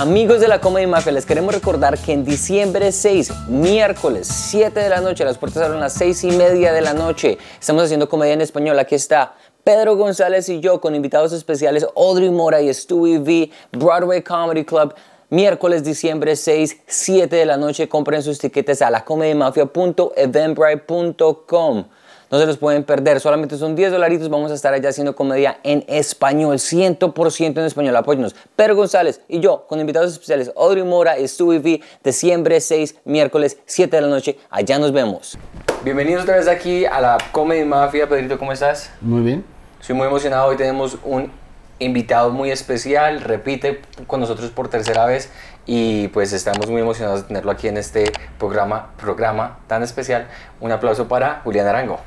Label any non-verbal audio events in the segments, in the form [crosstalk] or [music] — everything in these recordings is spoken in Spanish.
Amigos de la Comedy Mafia, les queremos recordar que en diciembre 6, miércoles 7 de la noche, las puertas abren a las 6 y media de la noche. Estamos haciendo comedia en español. Aquí está Pedro González y yo con invitados especiales Audrey Mora y Stewie V, Broadway Comedy Club. Miércoles, diciembre 6, 7 de la noche. Compren sus tiquetes a lacomedymafia.eventbrite.com. No se los pueden perder, solamente son 10 dolaritos. Vamos a estar allá haciendo comedia en español, 100% en español. Apóyenos. Pedro González y yo, con invitados especiales, Audrey Mora y Stewie V, diciembre 6, miércoles 7 de la noche. Allá nos vemos. Bienvenidos otra vez aquí a la Comedy Mafia. Pedrito, ¿cómo estás? Muy bien. Estoy muy emocionado. Hoy tenemos un invitado muy especial. Repite con nosotros por tercera vez. Y pues estamos muy emocionados de tenerlo aquí en este programa, programa tan especial. Un aplauso para Julián Arango.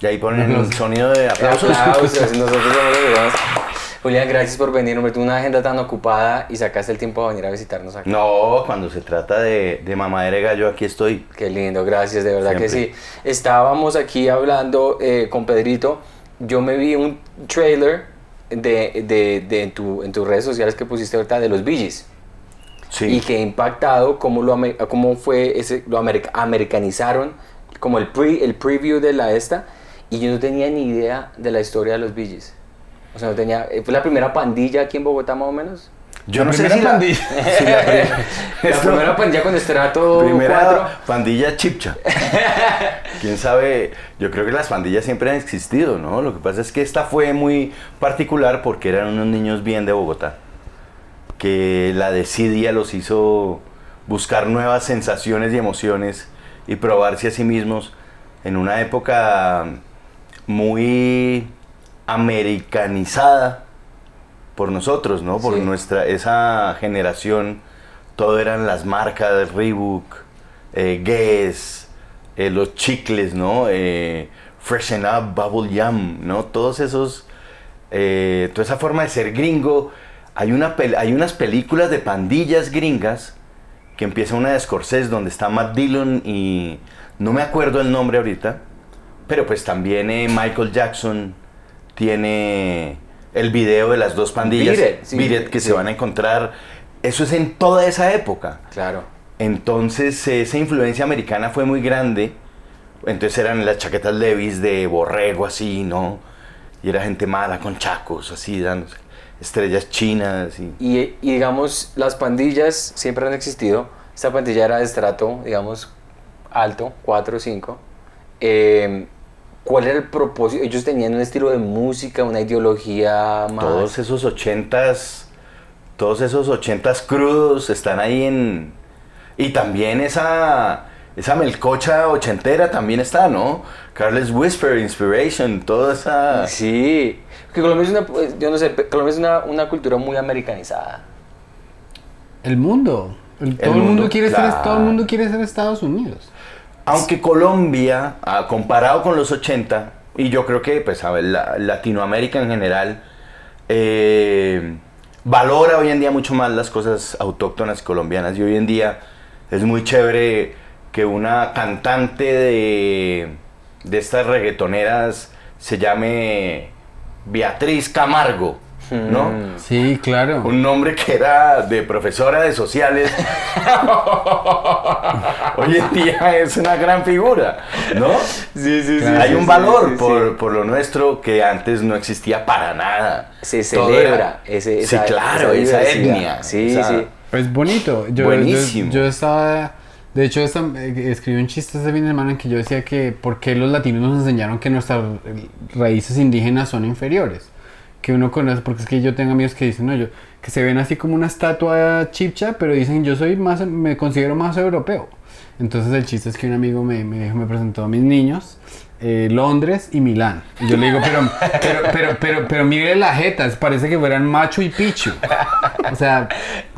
Y ahí ponen un sonido de aplausos. Aplausos, nosotros somos los demás. Julián, gracias por venir. Hombre, tuve una agenda tan ocupada y sacaste el tiempo de venir a visitarnos aquí. No, cuando se trata de, de mamadera de gallo, aquí estoy. Qué lindo, gracias, de verdad que sí. Estábamos aquí hablando eh, con Pedrito. Yo me vi un trailer de, de, de en, tu, en tus redes sociales que pusiste ahorita de los Gees. Sí. Y que impactado cómo, lo, cómo fue ese, lo america- americanizaron, como el, pre, el preview de la esta. Y yo no tenía ni idea de la historia de los Gees. O sea, no tenía. eh, Fue la primera pandilla aquí en Bogotá, más o menos. Yo La no sé si la, pandilla. [laughs] si la [laughs] primera pandilla con estrato 4. primera pandilla chipcha. [laughs] Quién sabe, yo creo que las pandillas siempre han existido, ¿no? Lo que pasa es que esta fue muy particular porque eran unos niños bien de Bogotá. Que la desidia los hizo buscar nuevas sensaciones y emociones y probarse a sí mismos en una época muy americanizada por nosotros, ¿no? Por Sí. nuestra esa generación, todo eran las marcas Reebok, eh, Guess, eh, los chicles, ¿no? Eh, Freshen Up, Bubble Yum, ¿no? Todos esos, eh, toda esa forma de ser gringo. Hay, una pel- hay unas películas de pandillas gringas que empieza una de Scorsese donde está Matt Dillon y no me acuerdo el nombre ahorita, pero pues también eh, Michael Jackson tiene el video de las dos pandillas, Beat It, sí, Beat It, que sí. se van a encontrar. Eso es en toda esa época. Claro. Entonces esa influencia americana fue muy grande. Entonces eran las chaquetas Levis de borrego así, ¿no? Y era gente mala con chacos así, dándose estrellas chinas y... Y, y, digamos, las pandillas siempre han existido. Esta pandilla era de estrato, digamos, alto, 4 o 5. ¿Cuál era el propósito? Ellos tenían un estilo de música, una ideología más... Todos esos ochentas, todos esos ochentas crudos están ahí en... Y también esa, esa melcocha ochentera también está, ¿no? Carles Whisper, Inspiration, toda esa... Sí. Que Colombia es una, yo no sé, Colombia es una, una cultura muy americanizada. El mundo. El- todo, el mundo, mundo quiere ser, todo el mundo quiere ser Estados Unidos. Aunque Colombia, ah, comparado con los 80, y yo creo que pues, Latinoamérica en general, eh, valora hoy en día mucho más las cosas autóctonas colombianas. Y hoy en día es muy chévere que una cantante de, de estas reggaetoneras se llame Beatriz Camargo, ¿no? Mm. Sí, claro. Un nombre que era de profesora de sociales. [laughs] Hoy en día es una gran figura, ¿no? Sí, sí, Claro. Hay un sí, valor sí, por, sí. por lo nuestro que antes no existía para nada. Se celebra ese, sí, claro, esa, etnia. Sí, esa- sí. Es bonito. Yo, Buenísimo. Yo, yo estaba. De hecho, esta- eh, escribí un chiste este fin de semana en que yo decía que por qué los latinos nos enseñaron que nuestras eh, raíces indígenas son inferiores. Que uno conoce, porque es que yo tengo amigos que dicen, no, yo, que se ven así como una estatua chipcha, pero dicen, yo soy más, me considero más europeo. Entonces el chiste es que un amigo me, me me presentó a mis niños, eh, Londres y Milán. Y yo le digo, pero, pero, pero, pero, pero mire las jetas, parece que fueran Machu y Pichu. O sea,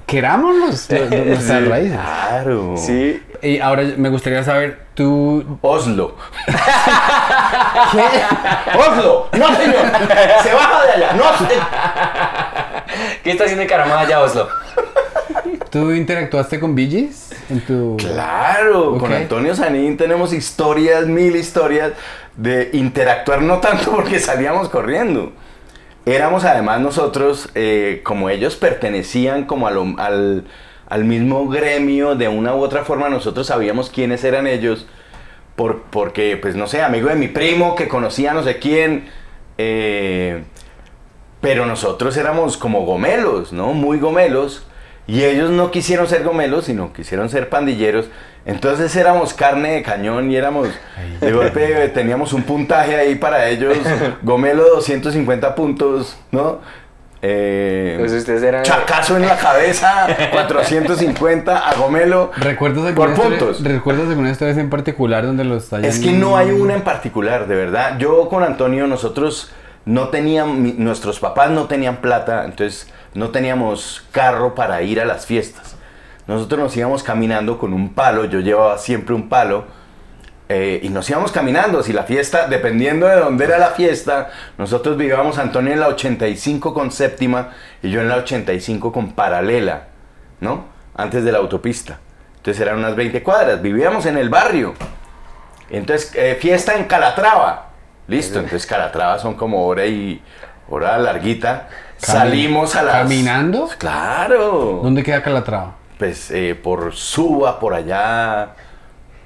queramos los, los- nuestras Sí. raíces. Claro. Sí. Y ahora me gustaría saber, tú... Oslo. Oslo. No, señor. Se baja de allá. No, se- ¿Qué está haciendo caramada allá, Oslo? ¿Tú interactuaste con en tu... Claro, con. Antonio Sanín tenemos historias, mil historias de interactuar, no tanto porque salíamos corriendo, éramos además nosotros, eh, como ellos pertenecían como al, al mismo gremio, de una u otra forma nosotros sabíamos quiénes eran ellos, por, porque, pues no sé, amigo de mi primo que conocía no sé quién, eh, pero nosotros éramos como gomelos, ¿no? Muy gomelos. Y ellos no quisieron ser gomelos, sino quisieron ser pandilleros. Entonces éramos carne de cañón y éramos, de golpe teníamos un puntaje ahí para ellos, [laughs] gomelo 250 puntos, ¿no? Eh, Pues ustedes eran- Chacazo en la cabeza, [laughs] 450 a gomelo. ¿Recuerdas Por alguna, historia, puntos. ¿Recuerdas alguna historia en particular donde los hayan... Es que no hay una en particular, de verdad. Yo con Antonio, nosotros no teníamos, nuestros papás no tenían plata, entonces no teníamos carro para ir a las fiestas. Nosotros nos íbamos caminando con un palo, yo llevaba siempre un palo, eh, y nos íbamos caminando. Si la fiesta, dependiendo de dónde era la fiesta, nosotros vivíamos Antonio en la 85 con séptima y yo en la 85 con paralela, ¿no? Antes de la autopista. Entonces eran unas 20 cuadras. Vivíamos en el barrio. Entonces, eh, fiesta en Calatrava. Listo, entonces Calatrava son como hora y hora larguita. Salimos a las... ¿Caminando? Claro. ¿Dónde queda Calatrava? Pues eh, por Suba, por allá,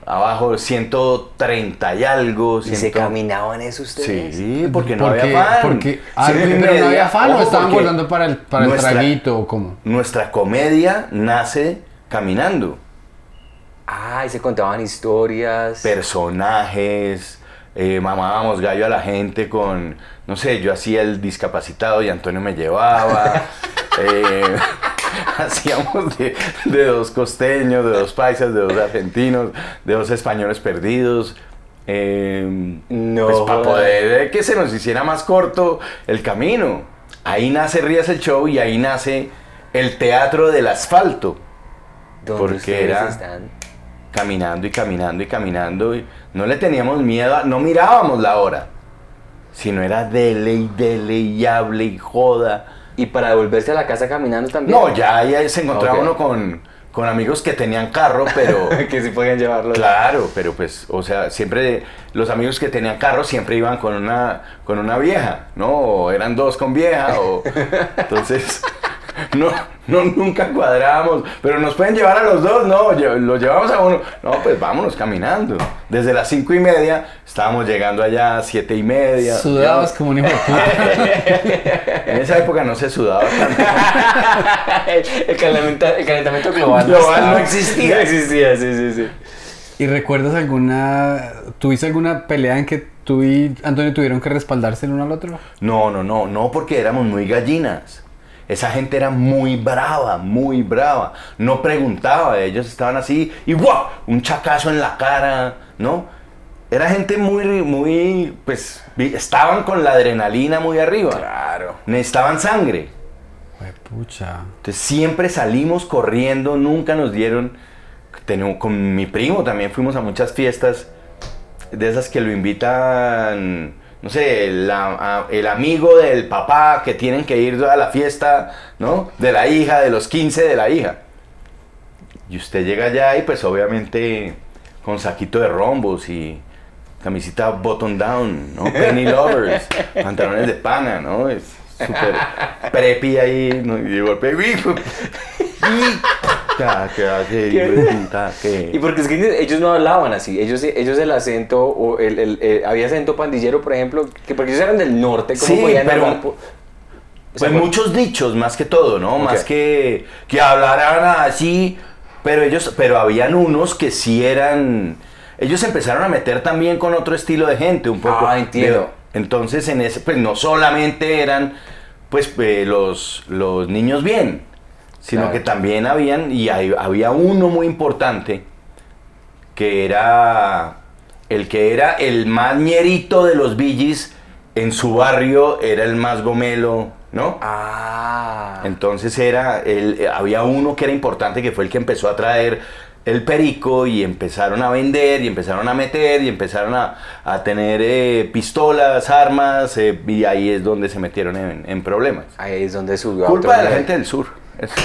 abajo, 130 y algo. ¿Y se 100. caminaban eso ustedes? Sí, porque no Porque- había fan. Porque, ah, no había fan o estaban guardando para el, para el nuestra- traguito o cómo. Nuestra comedia nace caminando. Ah, y se contaban historias. personajes, eh, mamábamos gallo a la gente con, no sé, yo hacía el discapacitado y Antonio me llevaba. [laughs] eh, [laughs] hacíamos de, de dos costeños, de dos paisas, de dos argentinos, de dos españoles perdidos. eh, No Pues para poder eh, que se nos hiciera más corto el camino. Ahí nace Rías el Show y ahí nace el teatro del asfalto. ¿Dónde porque ustedes era- están? Caminando y caminando y caminando y no le teníamos miedo, a- no mirábamos la hora, sino era dele y dele y hable y joda. ¿Y para devolverse a la casa caminando también? No, ya se encontraba uno con, con amigos que tenían carro, pero [laughs] que sí podían llevarlo. claro, pero pues, o sea, siempre los amigos que tenían carro siempre iban con una, con una vieja, ¿no? O eran dos con vieja, o [laughs] entonces... No, no, nunca cuadrábamos, pero nos pueden llevar a los dos, no, lo llevamos a uno, no, pues vámonos caminando. Desde las cinco y media estábamos llegando allá a siete y media. Sudabas como un hijo. [laughs] En esa época no se sudaba tanto. [laughs] el, calentamiento, el calentamiento global, no existía. No existía, sí, sí, sí. ¿Y recuerdas alguna... ¿Tuviste alguna pelea en que tú y Antonio tuvieron que respaldarse el uno al otro? No, no, no, no porque éramos muy gallinas. Esa gente era muy brava, muy brava. No preguntaba, ellos estaban así y ¡guau! Un chacazo en la cara, ¿no? Era gente muy, muy, pues, estaban con la adrenalina muy arriba. Claro. Necesitaban sangre. Pues pucha. Entonces siempre salimos corriendo, nunca nos dieron. Con mi primo también fuimos a muchas fiestas de esas que lo invitan, no sé, el, el amigo del papá que tienen que ir a la fiesta, ¿no? De la hija, de los 15 de la hija. Y usted llega allá y pues obviamente con saquito de rombos y camisita button down, ¿no? [laughs] Penny lovers, pantalones de pana, ¿no? Es súper preppy ahí, ¿no? Y de golpe. [laughs] Y porque es que ellos no hablaban así, ellos, ellos el acento, o el, el- el- había acento pandillero, por ejemplo, que porque ellos eran del norte, ¿cómo Sí, podían pero- hablar? po- O sea, Pues por- muchos dichos, más que todo, ¿no? Más que, que hablaran así, pero ellos, pero habían unos que sí eran, ellos empezaron a meter también con otro estilo de gente, un poco. Ah, entiendo. de- entonces en ese, pues no solamente eran, pues eh, los, los niños bien, sino Claro. que también habían, y hay- había uno muy importante, que era el que era el más ñerito de los billis en su barrio, era el más gomelo, ¿no? Ah. Entonces era, el, había uno que era importante que fue el que empezó a traer el perico y empezaron a vender y empezaron a meter y empezaron a, a tener eh, pistolas, armas eh, y ahí es donde se metieron en, en problemas. Ahí es donde subió Culpa de la gente del sur. Eso. [laughs]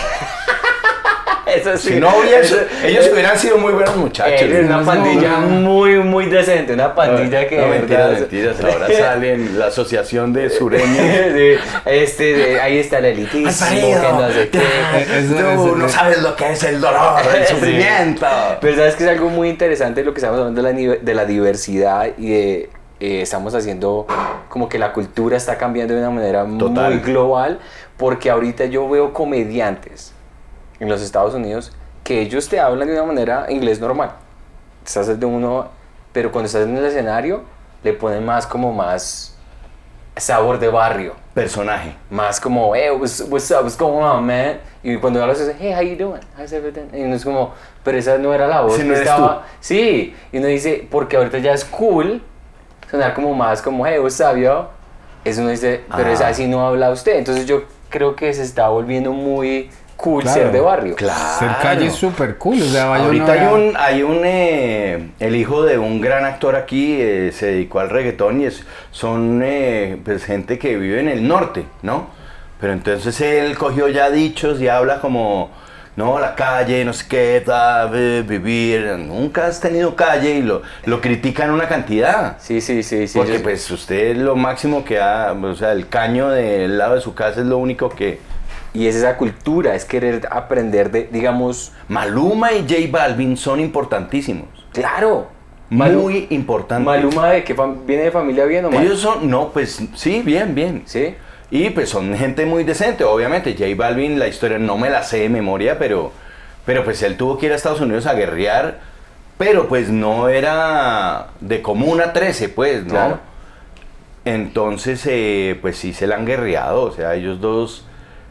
Eso sí. Si no Eso- ellos hubieran sido muy buenos muchachos. Es una pandilla muy, muy decente. Una pandilla que. no, mentiras, mentiras. Ahora [laughs] salen la asociación de sureños. [laughs] Sí, este, de- ahí está el elitismo. Que no sé qué. Eso- tú no sabes lo que es el dolor, el Sí. sufrimiento. Pero sabes que es algo muy interesante lo que estamos hablando de la, de la diversidad y de eh, estamos haciendo como que la cultura está cambiando de una manera Total. muy global porque ahorita yo veo comediantes en los Estados Unidos que ellos te hablan de una manera inglés normal. Estás de uno, pero cuando estás en el escenario le ponen más como más sabor de barrio. Personaje. Más como, hey, what's, what's up, what's going on, man? Y cuando hablas, es, hey, how you doing? How's everything? Y uno es como, pero esa no era la voz que no eres estaba. Sí, y uno dice, porque ahorita ya es cool sonar como más como, hey, what's up, yo? Eso uno dice, pero Ah. es así no habla usted. Entonces yo creo que se está volviendo muy cool Claro. ser de barrio. Claro. Ser calle es súper cool. O sea, Ahorita hay un, hay un eh, el hijo de un gran actor aquí eh, se dedicó al reggaetón y es, son eh, pues, gente que vive en el norte, ¿no? Pero entonces él cogió ya dichos y habla como, no, la calle, no sé qué, da, vi- vivir, nunca has tenido calle y lo, lo critican una cantidad. Sí, sí, sí, sí. Porque yo- pues usted lo máximo que ha, o sea, el caño del lado de su casa es lo único que... Y es esa cultura, es querer aprender de, digamos, Maluma y J Balvin son importantísimos. claro. Muy importantes. Maluma de que viene de familia bien o mal. Ellos son, no, pues sí, bien, bien. Sí. Y pues son gente muy decente, obviamente. J Balvin, la historia no me la sé de memoria, pero, pero pues él tuvo que ir a Estados Unidos a guerrear, pero pues no era de comuna 13, pues, ¿no? Claro. Entonces, eh, pues sí se la han guerreado, o sea, ellos dos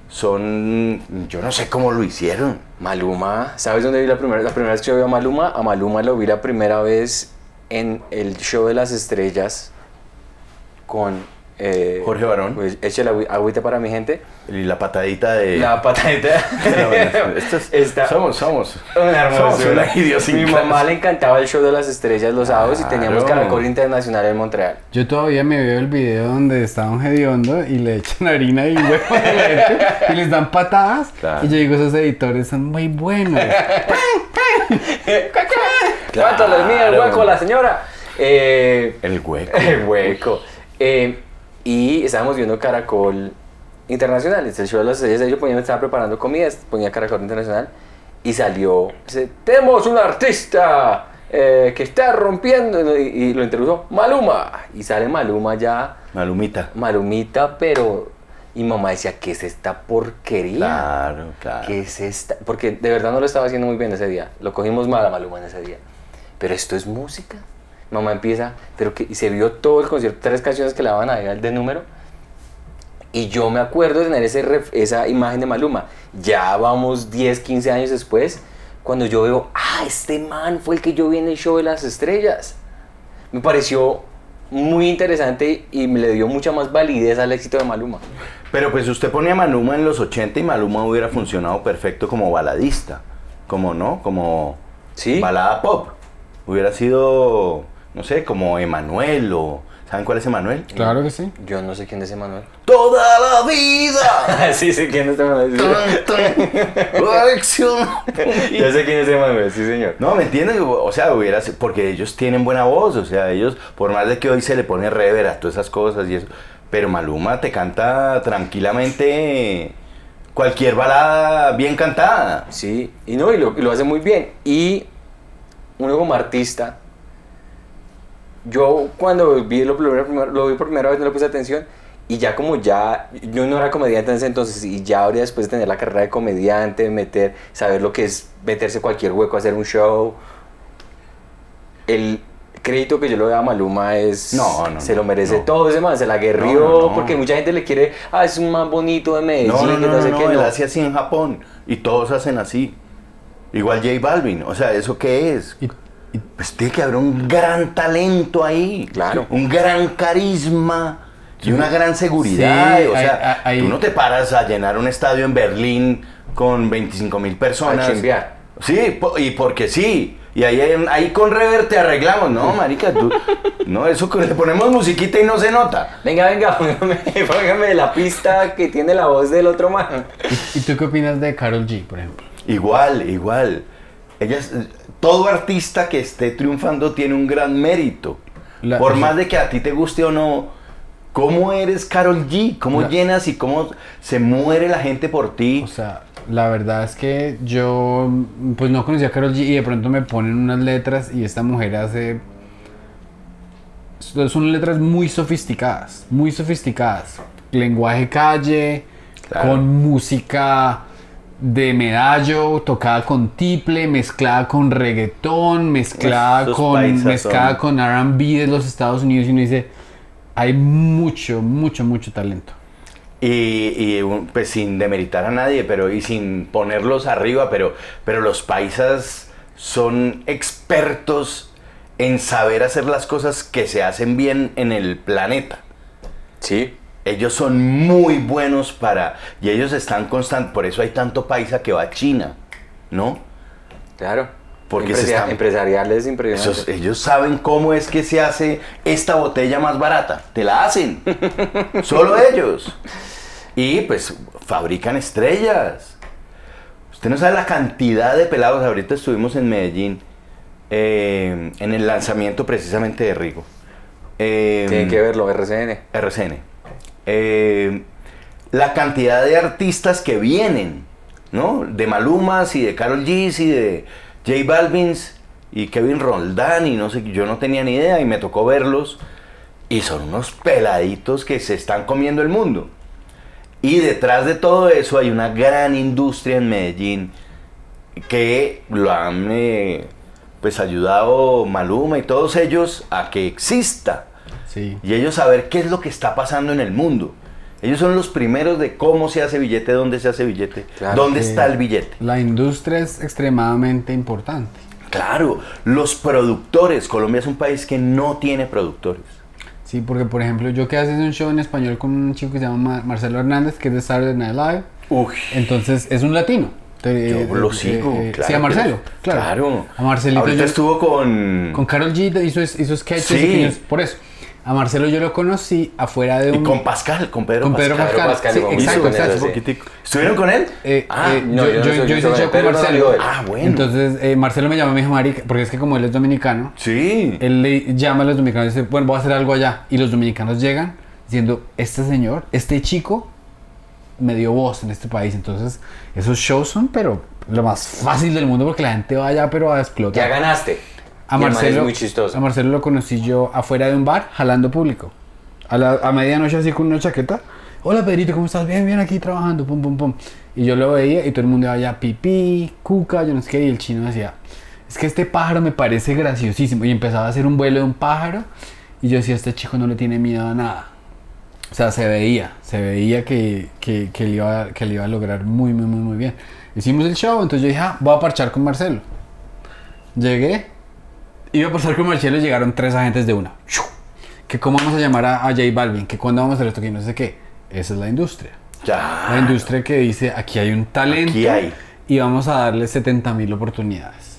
son, yo no sé cómo lo hicieron. Maluma, ¿sabes dónde vi la primera, la primera vez que yo vi a Maluma? A Maluma lo vi la primera vez en el show de las estrellas con eh, Jorge Barón. Pues eche la agü- agüita para mi gente. Y la patadita de... La patadita. No, [laughs] es- somos, somos. una hermosura. Somos una Mi mamá le encantaba el show de las estrellas los sábados y teníamos Claro. Caracol Internacional en Montreal. Yo todavía me veo el video donde está un hediondo y le echan [laughs] harina y huevo y les dan patadas. Claro. Y yo digo, esos editores son muy buenos. [laughs] ¿Cuánto le mide el Claro. hueco la señora? Eh, El hueco. El hueco. Eh, y estábamos viendo Caracol Internacional. Es el show de las estrellas. Yo ponía, me estaba preparando comidas, ponía Caracol Internacional y salió. Dice, tenemos un artista eh, que está rompiendo. Y, y lo introdujo Maluma. Y sale Maluma ya, Malumita. Malumita, pero. Y mamá decía, ¿qué es esta porquería? Claro, claro. ¿Qué es esta? Porque de verdad no lo estaba haciendo muy bien ese día. Lo cogimos mal a Maluma en ese día. Pero esto es música. Mamá empieza, pero que y se vio todo el concierto, tres canciones que le daban a él de número. Y yo me acuerdo de tener ese esa imagen de Maluma. Ya vamos 10, 15 años después, cuando yo veo, ah, este man fue el que yo vi en el show de las estrellas. Me pareció muy interesante y me le dio mucha más validez al éxito de Maluma. Pero pues usted ponía a Maluma en los 80 y Maluma hubiera funcionado perfecto como baladista. Como no, como Sí. balada pop. Hubiera sido, no sé, como Emanuel o... ¿Saben cuál es Emanuel? Claro que sí. Yo no sé quién es Emanuel. Toda la vida. [laughs] sí, sé quién es Emanuel. Yo [laughs] sé quién es Emanuel, sí, señor. No, ¿me entiendes? O sea, hubiera sido- porque ellos tienen buena voz, o sea, ellos, por más de que hoy se le pone rever a todas esas cosas y eso, pero Maluma te canta tranquilamente cualquier balada bien cantada. Sí, y no, y lo, y lo hace muy bien. Y uno como artista, yo cuando vi lo, primero- lo vi por primera vez no le puse atención. Y ya como ya, yo no era comediante en ese entonces, y ya ahora después de tener la carrera de comediante, meter, saber lo que es meterse cualquier hueco, hacer un show, el crédito que yo le doy a Maluma es, No, no, se lo merece no. todo ese man, se la guerrió, No, no, no. porque mucha gente le quiere, ah, es un man bonito de Medellín, No, no, que no, no, sé no, qué, él hace así en Japón y todos hacen así. Igual J Balvin, o sea, ¿eso qué es? Y- Pues tiene que haber un gran talento ahí. Claro. Un gran carisma y una gran seguridad. Sí, o hay- sea, hay- tú no te paras a llenar un estadio en Berlín con 25 mil personas. A. Sí, po- y porque sí. Y ahí, ahí con rever te arreglamos, ¿no, marica? Tú, no, eso que le ponemos musiquita y no se nota. Venga, venga, [laughs] póngame, póngame la pista que tiene la voz del otro man. ¿Y tú qué opinas de Carol G, por ejemplo? Igual, igual. Ellas, todo artista que esté triunfando tiene un gran mérito. La- Por más de que a ti te guste o no, ¿cómo eres Carol G? ¿Cómo La- llenas y cómo se muere la gente por ti? O sea, la verdad es que yo pues no conocía a Karol G y de pronto me ponen unas letras y esta mujer hace... Son letras muy sofisticadas, muy sofisticadas. Lenguaje calle, Claro. con música de medallo, tocada con tiple, mezclada con reggaetón, mezclada Esos con, mezclada son- con R&B de los Estados Unidos y uno dice, hay mucho, mucho, mucho talento. Y, y, un- pues sin demeritar a nadie, pero y sin ponerlos arriba, pero, pero los paisas son expertos en saber hacer las cosas que se hacen bien en el planeta. Sí. Ellos son muy buenos para... Y ellos están constantes, por eso hay tanto paisa que va a China, ¿no? Claro. Porque Empresia- están- Empresariales. Esos- ellos saben cómo es que se hace esta botella más barata. Te la hacen. [laughs] Solo ellos. Y pues fabrican estrellas. Usted no sabe la cantidad de pelados. Ahorita estuvimos en Medellín eh, en el lanzamiento precisamente de Rigo. Eh, Tienen que verlo, RCN. RCN. Eh, la cantidad de artistas que vienen, ¿no? De Malumas y de Carol G y de J Balvins y Kevin Roldán y no sé, yo no tenía ni idea y me tocó verlos y son unos peladitos que se están comiendo el mundo. Y detrás de todo eso hay una gran industria en Medellín que lo han eh, pues ayudado Maluma y todos ellos a que exista Sí. y ellos saber qué es lo que está pasando en el mundo. Ellos son los primeros de cómo se hace billete, dónde se hace billete, Claro dónde que- está el billete. La industria es extremadamente importante. Claro, los productores. Colombia es un país que no tiene productores. Sí, porque por ejemplo, yo que haces un show en español con un chico que se llama Ma- Marcelo Hernández, que es de Saturday Night Live. Uy, Entonces, es un latino. Yo lo eh, sigo. eh, claro sí, a Marcelo. lo- Claro. claro. A Marcelito Ahorita yo- estuvo con. Con Carol G hizo, hizo sketches Sí. pequeños- por eso. A Marcelo yo lo conocí afuera de y un... con Pascal, con Pedro con Pedro Pascal. Pascal. Pascal, sí, exacto, él. ¿Estuvieron con él? Eh, ah, eh, no, yo, yo no yo- yo hice show con no Marcelo. Ah, bueno. Entonces, eh, Marcelo me llamó a mi hijo Marica, porque es que como él es dominicano, sí. él le llama a los dominicanos y dice, bueno, voy a hacer algo allá. Y los dominicanos llegan diciendo, este señor, este chico, me dio voz en este país. Entonces, esos shows son, pero lo más fácil del mundo porque la gente va allá, pero a explotar. Ya ganaste. A Y Marcelo, es muy chistoso. a Marcelo lo conocí yo afuera de un bar, jalando público. A, la, a medianoche así con una chaqueta. Hola Pedrito, ¿cómo estás? Bien, bien aquí trabajando, pum, pum, pum. Y yo lo veía y todo el mundo iba allá, pipí, cuca, yo no sé qué. Y el chino decía, es que este pájaro me parece graciosísimo. Y empezaba a hacer un vuelo de un pájaro. Y yo decía, este chico no le tiene miedo a nada. O sea, se veía, se veía que, que, que, le iba, que le iba a lograr muy, muy, muy, muy bien. Hicimos el show, entonces yo dije, ah, voy a parchar con Marcelo. Llegué, iba a pasar con Marcelo y llegaron tres agentes de una. Que cómo vamos a llamar a, a J Balvin, que cuándo vamos a hacer esto, que no sé qué. Esa es la industria. Ya. La industria que dice, aquí hay un talento Aquí hay. y vamos a darle 70 mil oportunidades.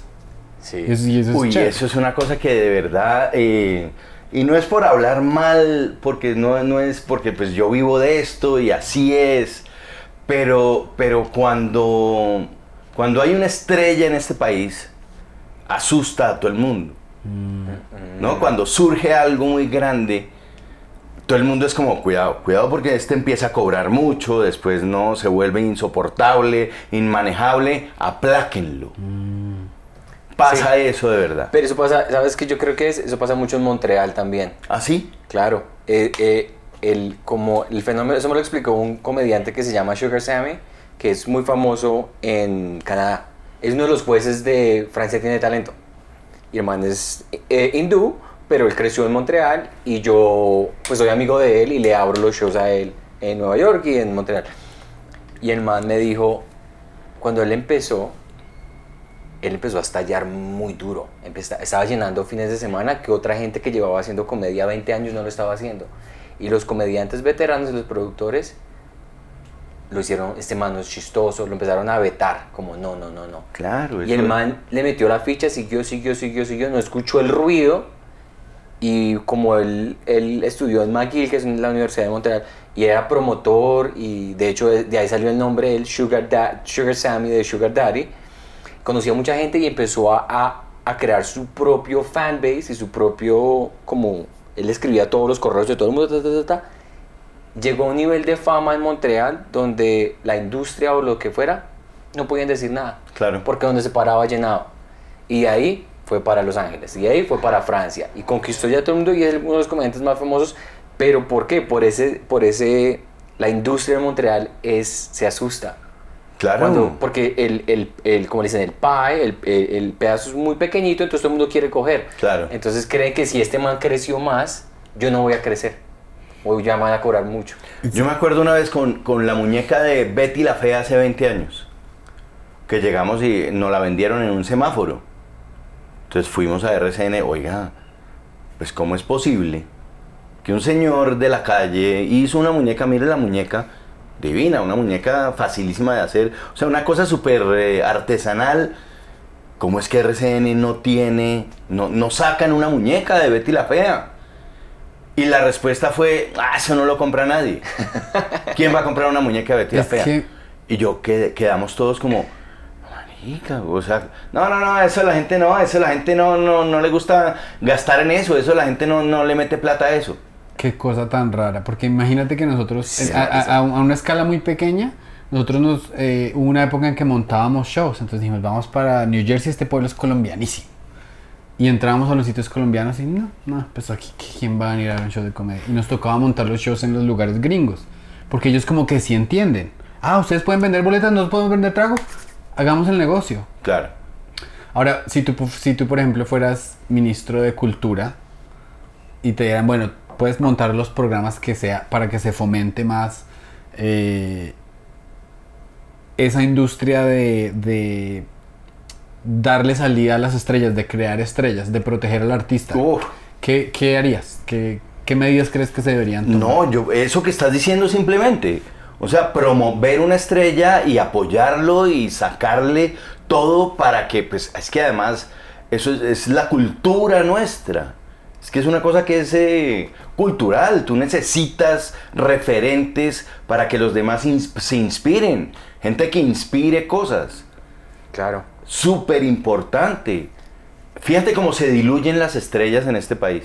Sí. Y eso, y eso es Uy, chévere. eso es una cosa que de verdad, eh, y no es por hablar mal, porque no, no es porque pues yo vivo de esto y así es, pero, pero cuando, cuando hay una estrella en este país, asusta a todo el mundo. ¿No? Cuando surge algo muy grande, todo el mundo es como, cuidado, cuidado porque este empieza a cobrar mucho, después no, se vuelve insoportable, inmanejable, apláquenlo. Pasa eso de verdad. Pero eso pasa, ¿sabes qué? Yo creo que es- eso pasa mucho en Montreal también. ¿Así? Claro. Eh, eh, el, como el fenómeno, eso me lo explicó un comediante que se llama Sugar Sammy, que es muy famoso en Canadá. Es uno de los jueces de Francia tiene talento. Y el man es eh, hindú, pero él creció en Montreal y yo pues soy amigo de él y le abro los shows a él en Nueva York y en Montreal. Y el man me dijo, cuando él empezó, él empezó a estallar muy duro. Empeza- estaba llenando fines de semana que otra gente que llevaba haciendo comedia 20 años no lo estaba haciendo. Y los comediantes veteranos y los productores lo hicieron, este man no es chistoso, lo empezaron a vetar, como no, no, no, no. Claro. Y el man le metió la ficha, siguió, siguió, siguió, siguió, no escuchó el ruido. Y como él, él estudió en McGill, que es en la Universidad de Montreal, y era promotor, y de hecho de de ahí salió el nombre, el Sugar, Da- Sugar Sammy de Sugar Daddy, conocía mucha gente y empezó a, a- a crear su propio fanbase y su propio, como él escribía todos los correos de todo el mundo, ta, ta, ta. Llegó a un nivel de fama en Montreal donde la industria o lo que fuera no podían decir nada. Claro. Porque donde se paraba llenado. Y de ahí fue para Los Ángeles. Y de ahí fue para Francia. Y conquistó ya todo el mundo y es uno de los comediantes más famosos. Pero ¿por qué? Por ese, por ese, la industria de Montreal es, se asusta. Claro. Cuando, porque el, el, el, como le dicen, el pie, el, el, el pedazo es muy pequeñito, entonces todo el mundo quiere coger. Claro. Entonces creen que si este man creció más, yo no voy a crecer. O ya me van a cobrar mucho. Yo me acuerdo una vez con, con la muñeca de Betty la Fea hace 20 años. Que llegamos y nos la vendieron en un semáforo. Entonces fuimos a RCN, oiga, pues ¿cómo es posible que un señor de la calle hizo una muñeca, mire la muñeca, divina, una muñeca facilísima de hacer, o sea, una cosa súper eh, artesanal. ¿Cómo es que RCN no tiene, no, no sacan una muñeca de Betty la Fea? Y la respuesta fue, ah, eso no lo compra nadie. [laughs] ¿Quién va a comprar una muñeca de Betty la Es Fea? que- Y yo qued- quedamos todos como, marica, o sea, no, no, no, eso la gente no, eso la gente no, no, no le gusta gastar en eso, eso la gente no, no le mete plata a eso. Qué cosa tan rara, porque imagínate que nosotros, Sí, eh, a, a- a una escala muy pequeña, nosotros nos, eh, hubo una época en que montábamos shows, entonces dijimos, vamos para New Jersey, este pueblo es colombianísimo. Y entrábamos a los sitios colombianos y no, no, pues aquí, ¿quién va a venir a ver un show de comedia? Y nos tocaba montar los shows en los lugares gringos, porque ellos como que sí entienden. Ah, ustedes pueden vender boletas, nosotros podemos vender trago, hagamos el negocio. Claro. Ahora, si tú, si tú, por ejemplo, fueras ministro de Cultura y te dieran, bueno, puedes montar los programas que sea para que se fomente más eh, esa industria de, de darle salida a las estrellas, de crear estrellas, de proteger al artista. Uf. ¿Qué, qué harías? ¿Qué, ¿Qué medidas crees que se deberían tomar? No, yo, eso que estás diciendo simplemente. O sea, promover una estrella y apoyarlo y sacarle todo para que, pues, es que además eso es, es la cultura nuestra. Es que es una cosa que es eh, cultural. Tú necesitas referentes para que los demás ins- se inspiren. Gente que inspire cosas. Claro. Súper importante. Fíjate cómo se diluyen las estrellas en este país.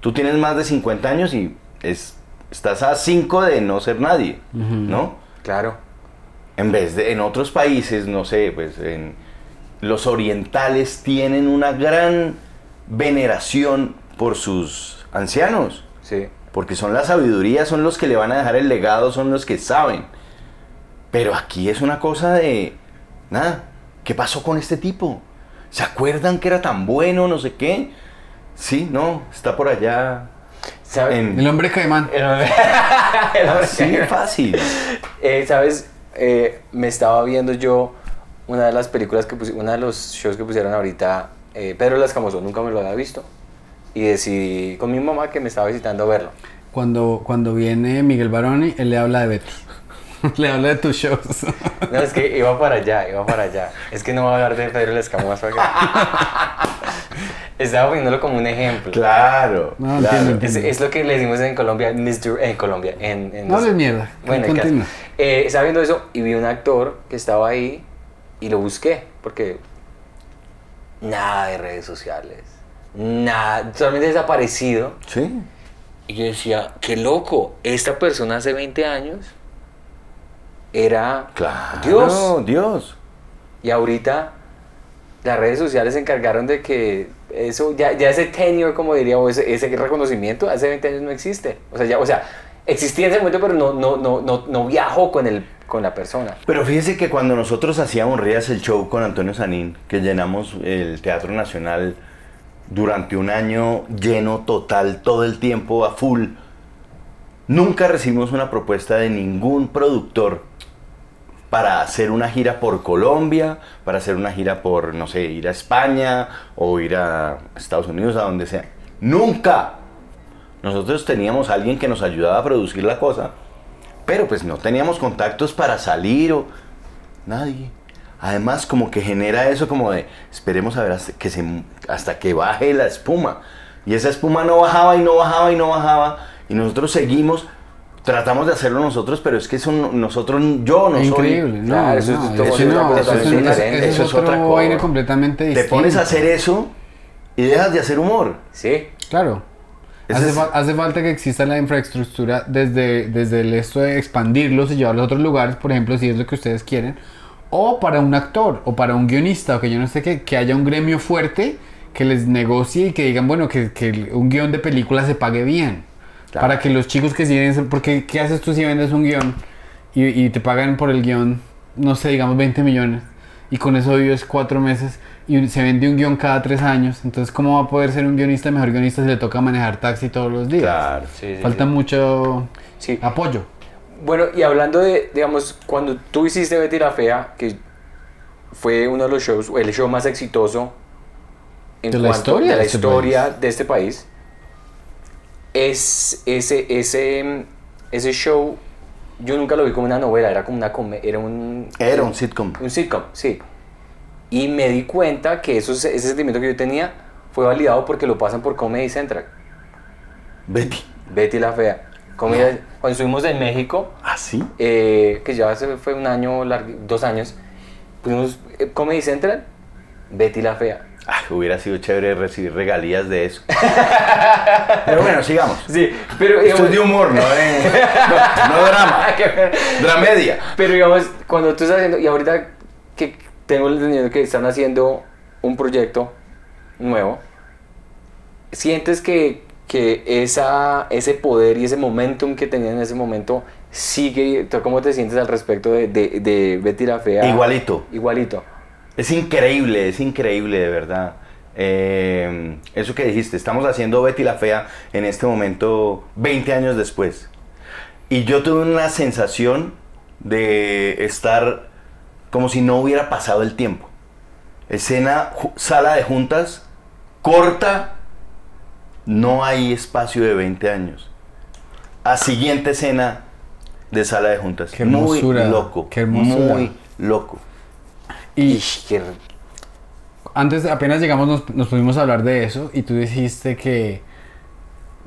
Tú tienes más de 50 años y es, estás a 5 de no ser nadie, ¿no? Claro. En vez de en otros países, no sé, pues en los orientales tienen una gran veneración por sus ancianos, Sí. porque son la sabiduría, son los que le van a dejar el legado, son los que saben. Pero aquí es una cosa de nada, ¿qué pasó con este tipo? ¿Se acuerdan que era tan bueno, no sé qué? Sí, no, está por allá El hombre caimán. El hombre- [laughs] el hombre- así fácil. Eh, ¿Sabes? Eh, me estaba viendo yo una de las películas que pusieron, uno de los shows que pusieron ahorita, eh, Pedro Lascamoso, nunca me lo había visto. Y decidí con mi mamá que me estaba visitando a verlo. Cuando, cuando viene Miguel Baroni, él le habla de Betty. [laughs] le habla de tus shows. [laughs] No, es que iba para allá, iba para allá. Es que no voy a hablar de Pedro Lascamoso acá. [laughs] Estaba poniéndolo como un ejemplo. Claro, No, claro. entiendo, Es, es lo que le decimos en Colombia, Mr. En Colombia, en, en No hables mierda. Bueno, el caso. Continúa. Eh, estaba viendo eso y vi un actor que estaba ahí y lo busqué porque nada de redes sociales, nada, totalmente desaparecido. Sí. Y yo decía, qué loco, esta persona hace 20 años era Claro, Dios. Dios. Y ahorita las redes sociales se encargaron de que eso, ya, ya ese tenure, como diría, o ese, ese reconocimiento hace 20 años no existe. O sea, ya, o sea, existía en ese momento, pero no, no, no, no, no viajó con, el, con la persona. Pero fíjese que cuando nosotros hacíamos Rías el show con Antonio Sanín, que llenamos el Teatro Nacional durante un año lleno total, todo el tiempo a full, nunca recibimos una propuesta de ningún productor para hacer una gira por Colombia, para hacer una gira por, no sé, ir a España o ir a Estados Unidos, a donde sea. Nunca. Nosotros teníamos a alguien que nos ayudaba a producir la cosa, pero pues no teníamos contactos para salir o nadie. Además como que genera eso como de esperemos a ver hasta que, se, hasta que baje la espuma. Y esa espuma no bajaba y no bajaba y no bajaba. Y nosotros seguimos tratamos de hacerlo nosotros, pero es que eso no- nosotros, yo no soy. Increíble, no, Claro, eso es no, todo eso otra no, cosa, eso es, eso es eso es es otra cosa. completamente Te distinto. pones a hacer eso y dejas de hacer humor. Sí. Claro. Hace, es- fa- hace falta que exista la infraestructura desde, desde el esto de expandirlos y llevarlos a otros lugares, por ejemplo, si es lo que ustedes quieren, o para un actor, o para un guionista, o que yo no sé qué, que haya un gremio fuerte que les negocie y que digan, bueno, que, que un guion de película se pague bien. Claro. Para que los chicos que siguen, porque ¿qué haces tú si vendes un guion y, y te pagan por el guion, no sé, digamos 20 millones, y con eso vives cuatro meses y se vende un guion cada tres años? Entonces, ¿cómo va a poder ser un guionista mejor guionista si le toca manejar taxi todos los días? Claro. Sí, Falta sí. mucho Sí. apoyo. Bueno, y hablando de, digamos, cuando tú hiciste Betty la Fea, que fue uno de los shows, el show más exitoso en De la cuanto- historia de la este historia país. de este país, es ese, ese, ese show, yo nunca lo vi como una novela, era como una era un... Era un sitcom. Un sitcom, sí. Y me di cuenta que eso, ese sentimiento que yo tenía fue validado porque lo pasan por Comedy Central. Betty. Betty la Fea. Comedy- Cuando estuvimos en México, ¿Ah, sí? eh, que ya hace, fue un año, largo, dos años, pusimos eh, Comedy Central, Betty la Fea. Ah, hubiera sido chévere recibir regalías de eso. [laughs] Pero bueno, sigamos. Sí, pero Esto es de humor, no, de- no, no drama. [laughs] Dramedia. Pero digamos, cuando tú estás haciendo, y ahorita que tengo el entendido que están haciendo un proyecto nuevo, sientes que, que esa, ese poder y ese momentum que tenían en ese momento sigue, ¿tú cómo te sientes al respecto de, de, de Betty la Fea? Igualito. Igualito. Es increíble, es increíble, de verdad. Eh, eso que dijiste, estamos haciendo Betty la Fea en este momento 20 años después. Y yo tuve una sensación de estar como si no hubiera pasado el tiempo. Escena, sala de juntas, corta, no hay espacio de 20 años. A siguiente escena de sala de juntas. Qué hermosura, Muy loco. qué hermosura. Muy loco. Y antes, apenas llegamos, nos, nos pusimos a hablar de eso y tú dijiste que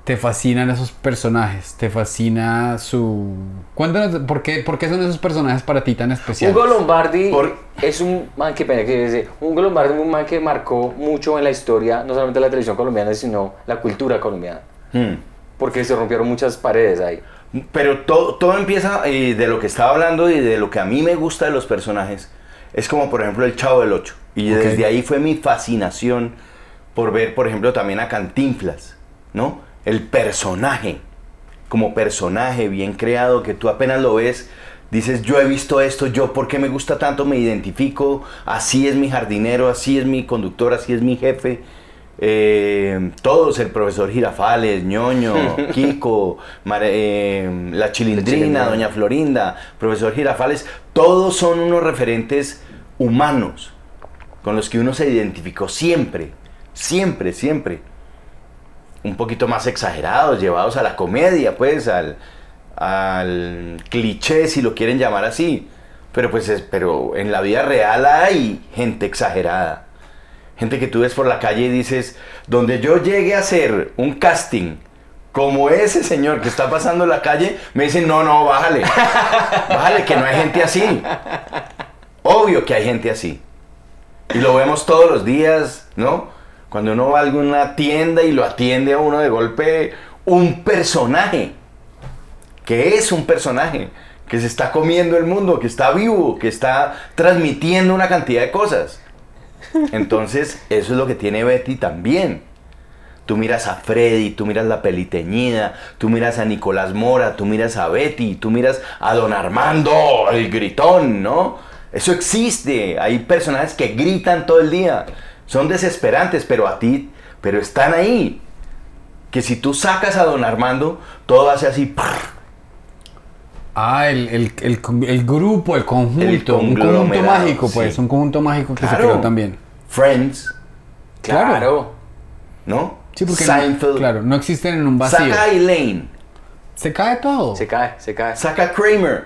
te fascinan esos personajes, te fascina su... Cuéntanos, ¿por qué, por qué son esos personajes para ti tan especiales? Hugo Lombardi Por- es un man que pena que decir. Hugo Lombardi es un man que marcó mucho en la historia, no solamente la televisión colombiana, sino la cultura colombiana. Hmm. Porque se rompieron muchas paredes ahí. Pero todo, todo empieza eh, de lo que estaba hablando y de lo que a mí me gusta de los personajes. Es como, por ejemplo, el Chavo del Ocho. Y desde ahí fue mi fascinación por ver, por ejemplo, también a Cantinflas, ¿no? El personaje, como personaje bien creado, que tú apenas lo ves, dices, yo he visto esto, yo, ¿por qué me gusta tanto? Me identifico, así es mi jardinero, así es mi conductor, así es mi jefe. Eh, todos, el profesor Girafales, ñoño, [laughs] Kiko, Mar- eh, la chilindrina, Chilindrina. doña Florinda, profesor Girafales, todos son unos referentes humanos con los que uno se identificó siempre, siempre, siempre. Un poquito más exagerados, llevados a la comedia, pues, al, al cliché, si lo quieren llamar así. Pero pues, es- pero en la vida real hay gente exagerada. Gente que tú ves por la calle y dices, donde yo llegue a hacer un casting como ese señor que está pasando en la calle, me dicen, no, no, bájale. [laughs] Bájale, que no hay gente así. Obvio que hay gente así. Y lo vemos todos los días, ¿no? Cuando uno va a alguna tienda y lo atiende a uno de golpe un personaje. Que es un personaje. Que se está comiendo el mundo, que está vivo, que está transmitiendo una cantidad de cosas. [laughs] Entonces, eso es lo que tiene Betty también. Tú miras a Freddy, tú miras la peliteñida, tú miras a Nicolás Mora, tú miras a Betty, tú miras a Don Armando, el gritón, ¿no? Eso existe. Hay personajes que gritan todo el día. Son desesperantes, pero a ti, pero están ahí. Que si tú sacas a Don Armando, todo hace así. Ah, el, el, el, con- el grupo, el conjunto, un conjunto mágico, pues, sí. un conjunto mágico que se creó también. Friends, Claro. Claro. ¿no? Sí, porque Seinfeld. no, claro, no existen en un vacío. Saca a Elaine, Se cae todo. Se cae, se cae, saca a Kramer.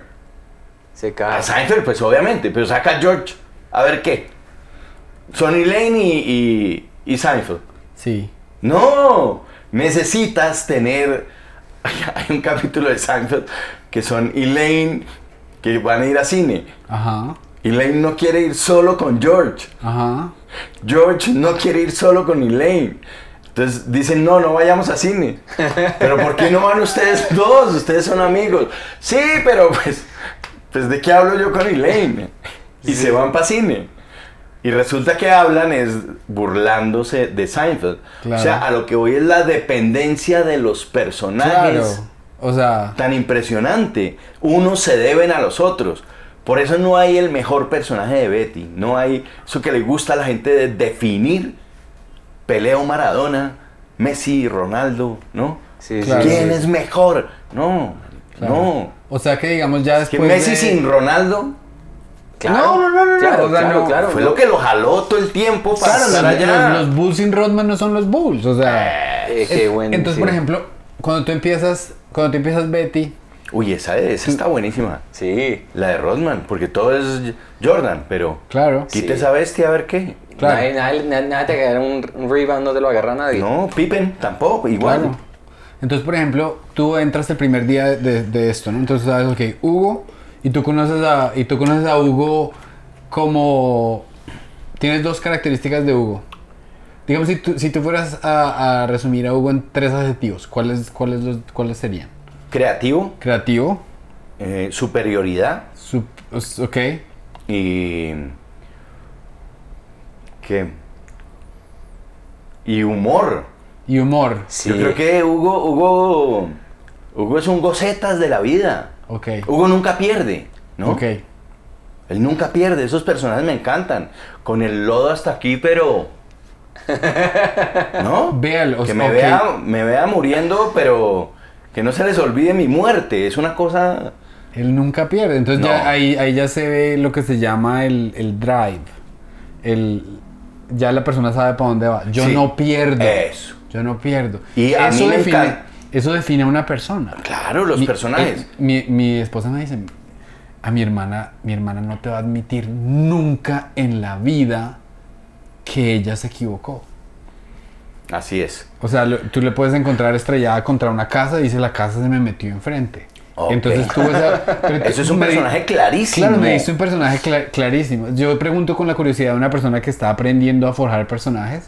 se A cae. Seinfeld, pues obviamente, pero saca a George. A ver qué. Sonny Lane y, y, y Seinfeld. Sí. No, necesitas tener [laughs] hay un capítulo de Seinfeld que son Elaine que van a ir a cine. Ajá, Elaine no quiere ir solo con George. ajá. George no quiere ir solo con Elaine. Entonces dicen, no, no vayamos a cine. [laughs] Pero ¿por qué no van ustedes dos? Ustedes son amigos. Sí, pero pues, pues ¿de qué hablo yo con Elaine? Y se van para cine. Y resulta que hablan es burlándose de Seinfeld. Claro. O sea, a lo que voy es la dependencia de los personajes Claro. O sea, tan impresionante. Unos se deben a los otros. Por eso no hay el mejor personaje de Betty. No hay eso que le gusta a la gente de definir Peleo Maradona, Messi, Ronaldo, ¿no? Sí, Claro. sí, ¿Quién sí. es mejor? No, claro. no. O sea que digamos ya Es que después Messi de- sin Ronaldo Claro, No, no, no, no, claro, o sea, claro, no, claro, fue lo que lo jaló todo el tiempo para Claro, estar los, allá. los- los Bulls sin Rodman no son los Bulls, o sea. Eh, qué bueno, Entonces, sí. por ejemplo, cuando tú empiezas, cuando tú empiezas Betty, Uy, esa, esa está buenísima. Sí. La de Rodman, porque todo es Jordan, pero claro. quite Sí. esa bestia a ver qué. Claro. Nadie, nadie, te agarra un, un rebound, no te lo agarra nadie. No, Pippen tampoco, igual. Claro. Entonces, por ejemplo, tú entras el primer día de, de esto, ¿no? Entonces sabes, ok, Hugo, y tú conoces a, y tú conoces a Hugo como... Tienes dos características de Hugo. Digamos, si tú, si tú fueras a, a resumir a Hugo en tres adjetivos, ¿cuáles, cuáles, los- cuáles serían? Creativo, Creativo, eh, superioridad sup- ok, y. ¿Qué? Y humor. y humor, Sí. Yo creo que Hugo, Hugo. Hugo es un gocetas de la vida. ok, Hugo nunca pierde, ¿no? ok. Él nunca pierde, esos personajes me encantan. Con el lodo hasta aquí, pero. [laughs] ¿No? Véalo, que me, ok. vea, me vea muriendo, pero que no se les olvide mi muerte. Es una cosa. Él nunca pierde. Entonces No. ya ahí, ahí ya se ve lo que se llama el, el drive. El, ya la persona sabe para dónde va. Yo Sí. no pierdo. Eso. Yo no pierdo. Y a mí me define, encanta. eso define a una persona. Claro, los Mi- personajes. eh, mi, mi esposa me dice, a mi hermana, mi hermana no te va a admitir nunca en la vida que ella se equivocó. Así es. O sea, lo- tú le puedes encontrar estrellada contra una casa y dice la casa se me metió enfrente. Ok. Entonces tú esa, [laughs] Eso es un me personaje clarísimo. Claro, me diste un personaje cla- clarísimo. Yo pregunto con la curiosidad de una persona que está aprendiendo a forjar personajes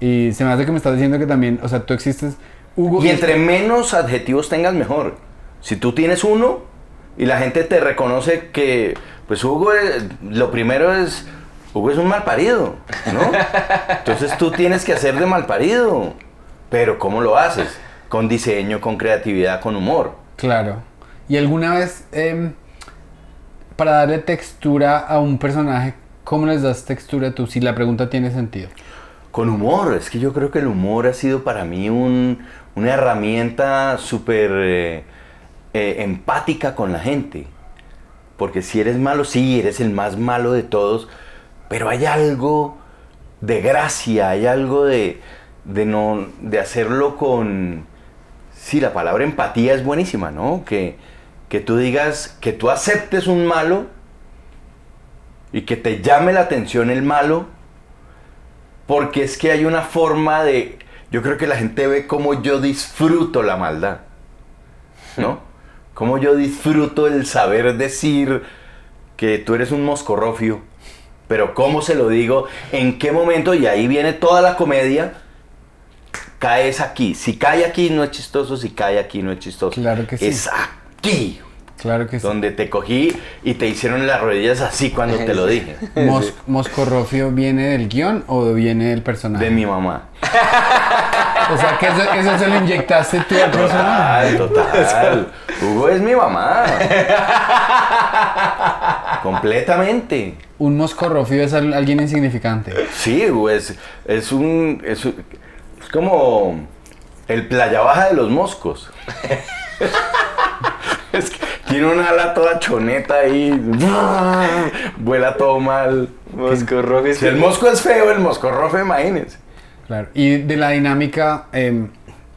y se me hace que me estás diciendo que también, o sea, tú existes, Hugo. Y entre menos adjetivos tengas, mejor. Si tú tienes uno y la gente te reconoce que, pues Hugo, es- lo primero es, Hugo es un mal parido, ¿no? Entonces tú tienes que hacer de mal parido. Pero ¿cómo lo haces? Con diseño, con creatividad, con humor. Claro. ¿Y alguna vez, em, para darle textura a un personaje, cómo les das textura tú? Si la pregunta tiene sentido. Con humor, es que yo creo que el humor ha sido para mí un- una herramienta súper eh, eh, empática con la gente. Porque si eres malo, sí, eres el más malo de todos, pero hay algo de gracia, hay algo de, de, no, de hacerlo con... Sí, la palabra empatía es buenísima, ¿no? Que, que tú digas, que tú aceptes un malo y que te llame la atención el malo porque es que hay una forma de... Yo creo que la gente ve cómo yo disfruto la maldad. ¿No? Cómo yo disfruto el saber decir que tú eres un moscorrofio. Pero cómo se lo digo, en qué momento, y ahí viene toda la comedia, caes aquí. Si cae aquí no es chistoso, si cae aquí no es chistoso. Claro que sí. Es aquí Claro que sí. donde te cogí y te hicieron las rodillas así cuando te lo dije. [laughs] Mos- ¿Moscorrofio viene del guion o viene del personaje? De mi mamá. O sea, que eso, eso se lo inyectaste tú al personaje. Total, total. Hugo es mi mamá. Completamente. Un moscorrofio es al- alguien insignificante. Sí, Hugo es, es un. Es, un- es como el playa baja de los moscos. [laughs] Es que tiene una ala toda choneta ahí. [laughs] Vuela todo mal. Moscorrofio, Si el mosco es feo, el moscorrofe, imagínense. Claro. Y de la dinámica, em,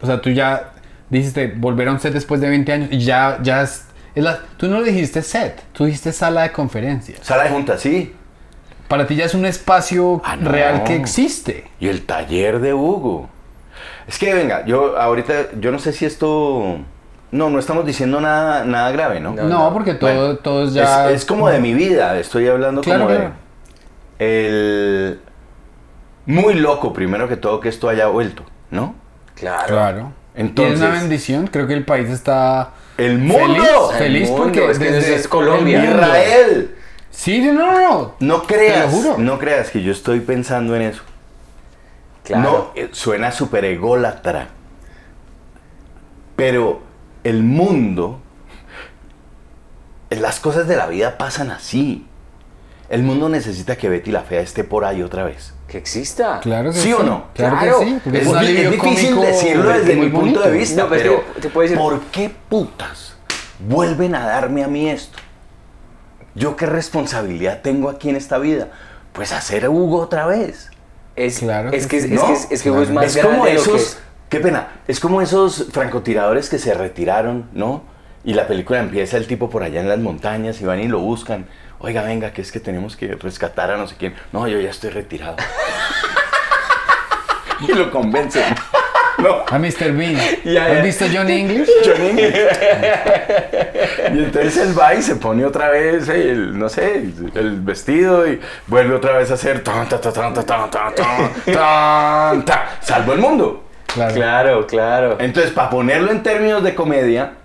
o sea, tú ya dijiste volver a un set después de 20 años y ya, ya es, es la, tú no dijiste set, tú dijiste sala de conferencias. Sala de juntas, sí. Para ti ya es un espacio Ah, no. real que existe. Y el taller de Hugo. Es que venga, yo ahorita, yo no sé si esto... No, no estamos diciendo nada, nada grave, ¿no? No, no. porque todo, Bueno, todo es ya... Es, es como de mi vida, estoy hablando Claro, como de... El... Muy loco, primero que todo, que esto haya vuelto, ¿no? Claro. Claro. Entonces- y es una bendición, creo que el país está... ¡El mundo! Feliz, feliz mundo, porque es que desde es Colombia. ¡Israel! Sí, no, no, no. No creas, juro. no creas que yo estoy pensando en eso. Claro. No, eh, suena súper ególatra. Pero el mundo, las cosas de la vida pasan así. El mundo necesita que Betty la Fea esté por ahí otra vez. Que exista. Claro que ¿Sí o no? Claro, Claro. que sí. Es, es, difícil cómico decirlo desde mi punto de vista, No, pero es pero que te puedo decir- ¿por qué putas vuelven a darme a mí esto? ¿Yo qué responsabilidad tengo aquí en esta vida? Pues hacer a Hugo otra vez. Es, Claro es que que, sí. es, ¿No? que, es, que Claro. es más es grande como de lo esos, que- qué pena, es como esos francotiradores que se retiraron, ¿no? Y la película empieza el tipo por allá en las montañas y van y lo buscan. Oiga, venga, que es que tenemos que rescatar a no sé quién. No, yo ya estoy retirado. [laughs] y lo convencen. No. A Mr. Bean. Yeah, ¿Has visto John English? John English. [laughs] y entonces él va y se pone otra vez eh, el, no sé, el, vestido y vuelve otra vez a hacer tan, tan, tan, tan, tan, tan, tan, Salvo el mundo. Claro. claro. Entonces, para ponerlo en términos de comedia,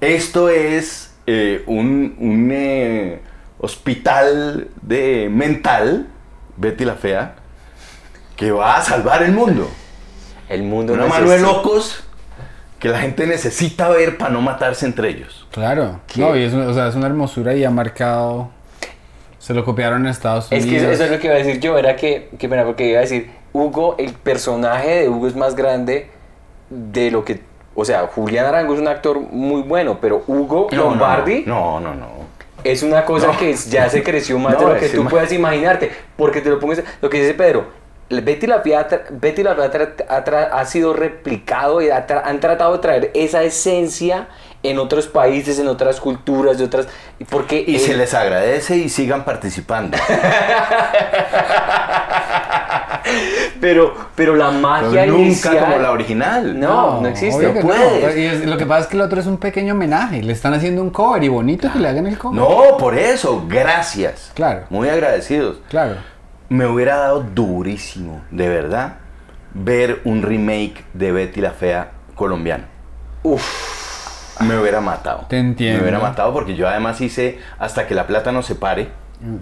esto es eh, un, un eh, hospital de mental, Betty la Fea, que va a salvar el mundo. El mundo Una mano de locos que la gente necesita ver para no matarse entre ellos. Claro. ¿Qué? No, y es, una- o sea, es una hermosura y ha marcado... Se lo copiaron en Estados Es Unidos. que eso es lo que iba a decir yo, era que, qué pena, porque iba a decir, Hugo, el personaje de Hugo es más grande de lo que, o sea, Julián Arango es un actor muy bueno, pero Hugo Lombardi No, no, no. es una cosa No. que ya se creció más [laughs] No, de lo que es tú puedas imaginarte, porque te lo pongo, lo que dice Pedro, Betty la Fea, Betty la Fea ha, tra- ha sido replicado y ha tra- han tratado de traer esa esencia en otros países, en otras culturas, de otras, porque Y se les agradece y sigan participando. [laughs] pero, pero la magia Pero nunca inicial- como la original. No, no existe. obvio que No no. puedes. Y es- lo que pasa es que el otro es un pequeño homenaje. Le están haciendo un cover y bonito que le hagan el cover. No, por eso, gracias. Claro. Muy agradecidos. Claro. Me hubiera dado durísimo, de verdad, ver un remake de Betty la Fea colombiano. Uf, Me hubiera matado. Te entiendo. Me hubiera matado porque yo además hice Hasta que la plata no se pare,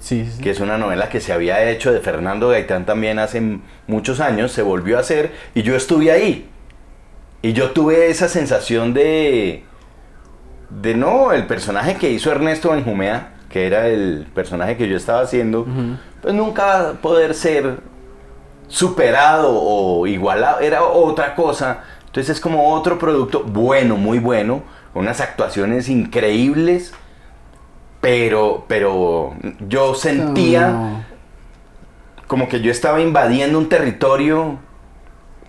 Sí, sí, sí. que es una novela que se había hecho de Fernando Gaitán también hace muchos años, se volvió a hacer y yo estuve ahí. Y yo tuve esa sensación de... De no, el personaje que hizo Ernesto Benjumea, que era el personaje que yo estaba haciendo, pues nunca va a poder ser superado o igualado, era otra cosa. Entonces es como otro producto bueno, muy bueno, con unas actuaciones increíbles, pero, pero yo sentía como que yo estaba invadiendo un territorio,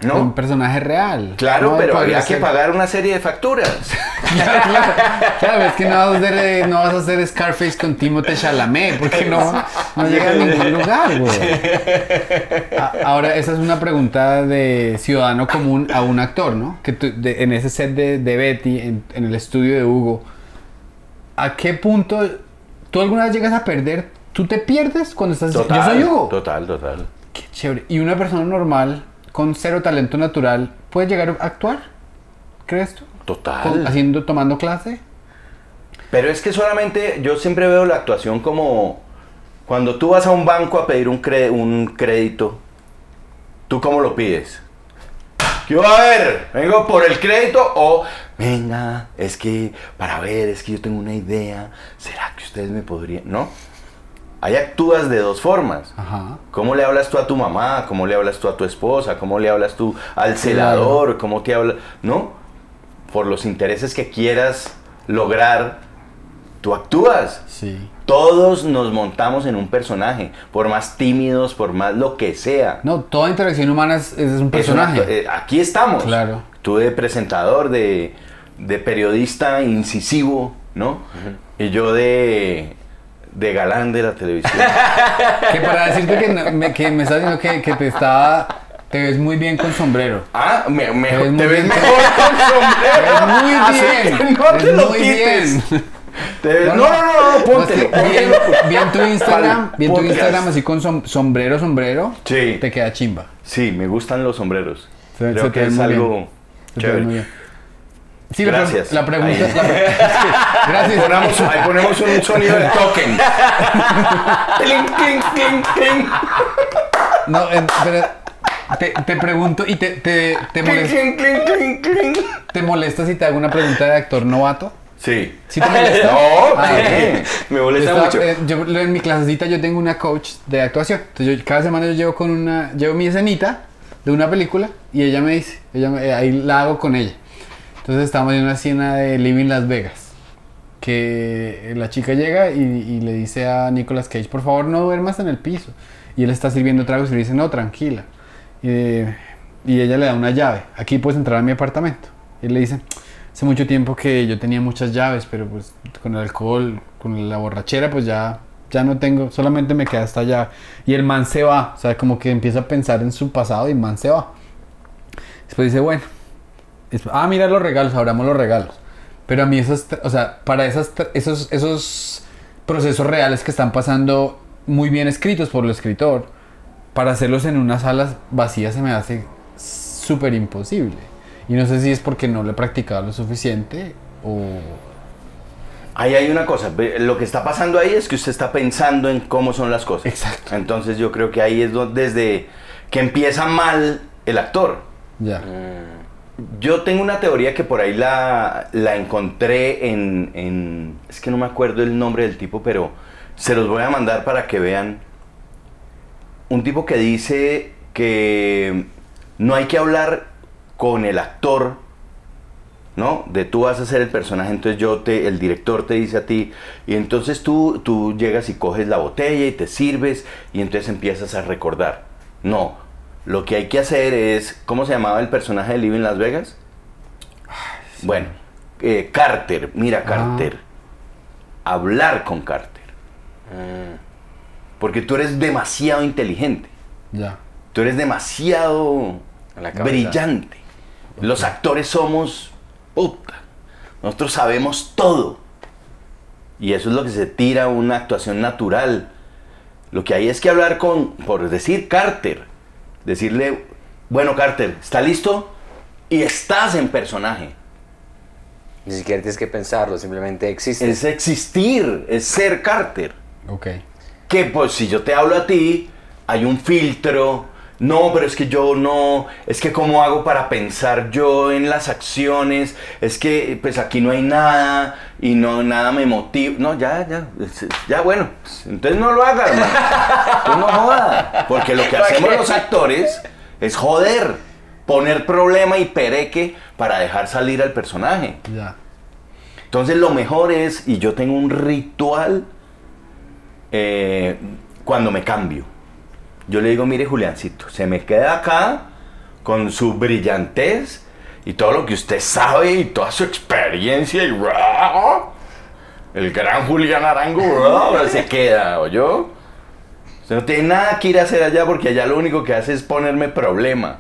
Un ¿no? personaje real. Claro, No, pero había que pagar una serie de facturas. [laughs] claro, claro. Claro, es que no vas a hacer, eh, no vas a hacer Scarface con Timothée Chalamet, porque no, no llega a ningún lugar, güey. Ahora, esa es una pregunta de ciudadano común a un actor, ¿no? Que tú- de- en ese set de, de Betty, en, en el estudio de Hugo, ¿a qué punto tú alguna vez llegas a perder? ¿Tú te pierdes cuando estás... yo soy Hugo. Total, total. Qué chévere. ¿Y una persona normal, con cero talento natural, puede llegar a actuar? ¿Crees tú? Total. Con- haciendo, tomando clase. Pero es que solamente yo siempre veo la actuación como cuando tú vas a un banco a pedir un, cre- un crédito, ¿tú cómo lo pides? ¿Qué va a ver? ¿Vengo por el crédito o venga, es que para ver, es que yo tengo una idea, ¿será que ustedes me podrían? ¿No? Ahí actúas de dos formas. Ajá. ¿Cómo le hablas tú a tu mamá? ¿Cómo le hablas tú a tu esposa? ¿Cómo le hablas tú al celador? ¿Cómo te hablas? ¿No? Por los intereses que quieras lograr, tú actúas. Sí. Todos nos montamos en un personaje, por más tímidos, por más lo que sea. No, toda interacción humana es, es un Es una personaje. eh, aquí estamos. Claro. Tú de presentador, de, de periodista incisivo, ¿no? Y yo de, de galán de la televisión. [laughs] Que para decirte que, no- me, que me estás diciendo que, que te estaba Te ves muy bien con sombrero. Ah, me, me- Te ves te mejor con Te ves sombrero. muy bien. que no te lo muy quites. bien. [laughs] Te ves- No, no, no, no, No, es póntelo. que bien, bien tu Instagram, bien tu. Instagram así con som- sombrero, sombrero. Sí. Te queda chimba. Sí, me gustan los sombreros. Se- Creo se que es algo chévere. Sí, la pre- Gracias. La, pregunta es la pre- [laughs] Gracias. Ponemos, ahí ponemos un sonido de token. [laughs] clink, clink, clink, clink. No, eh, pero te, te pregunto y te, te, te, molesta. ¿te molesta si te hago una pregunta de actor novato? Sí. ¿Sí te molesta? [laughs] No, Ah. Me Yo molesta estaba- mucho. eh, yo, en mi clasecita yo tengo una coach de actuación. Entonces yo, cada semana yo llevo con una, llevo mi escenita de una película y ella me dice, ella me- eh, ahí la hago con ella. Entonces estamos en una escena de Living Las Vegas. Que la chica llega y, le dice a Nicolas Cage, por favor no duermas en el piso. Y él está sirviendo tragos y le dice, no, tranquila. Y, ella le da una llave, aquí puedes entrar a mi apartamento. Y le dice, hace mucho tiempo que yo tenía muchas llaves, pero pues con el alcohol, con la borrachera, pues ya, ya no tengo, solamente me queda esta llave. Y el man se va, o sea, como que empieza a pensar en su pasado y el man se va. Después dice, bueno, es- ah, mira los regalos, abramos los regalos. Pero a mí tra- o sea, para esas, esos, esos procesos reales que están pasando muy bien escritos por el escritor, para hacerlos en unas salas vacías se me hace súper imposible. Y no sé si es porque no lo he practicado lo suficiente o... Ahí hay una cosa, lo que está pasando ahí es que usted está pensando en cómo son las cosas. Exacto. Entonces yo creo que ahí es donde, desde que empieza mal el actor. Ya. Yo tengo una teoría que por ahí la, la encontré en, en- Es que no me acuerdo el nombre del tipo, pero se los voy a mandar para que vean. Un tipo que dice que no hay que hablar con el actor, ¿no? De tú vas a ser el personaje, entonces yo te, el director te dice a ti, y entonces tú, tú llegas y coges la botella y te sirves, y entonces empiezas a recordar. No, lo que hay que hacer es, ¿cómo se llamaba el personaje de Living Las Vegas? Bueno, eh, Carter, mira Carter, hablar con Carter, porque tú eres demasiado inteligente. Ya. Tú eres demasiado la brillante. Los actores somos puta. Nosotros sabemos todo. Y eso es lo que se tira una actuación natural. Lo que hay es que hablar con, por decir, Carter. Decirle, bueno, Carter, ¿está listo? Y estás en personaje. Ni siquiera tienes que pensarlo, simplemente existe. Es existir, es ser Carter. Ok. que pues si yo te hablo a ti, hay un filtro. No, pero es que yo no, es que cómo hago para pensar yo en las acciones, es que pues aquí no hay nada y no nada me motiva. No, ya, ya, ya bueno, pues, entonces no lo hagas, hermano. [laughs] Tú no jodas, porque lo que hacemos los actores es joder, poner problema y pereque para dejar salir al personaje. Ya. Entonces lo mejor es, y yo tengo un ritual eh, cuando me cambio. Yo le digo, mire Juliancito, se me queda acá con su brillantez y todo lo que usted sabe y toda su experiencia y el gran Julián Arango se queda, ¿o yo? Usted no tiene nada que ir a hacer allá porque allá lo único que hace es ponerme problema.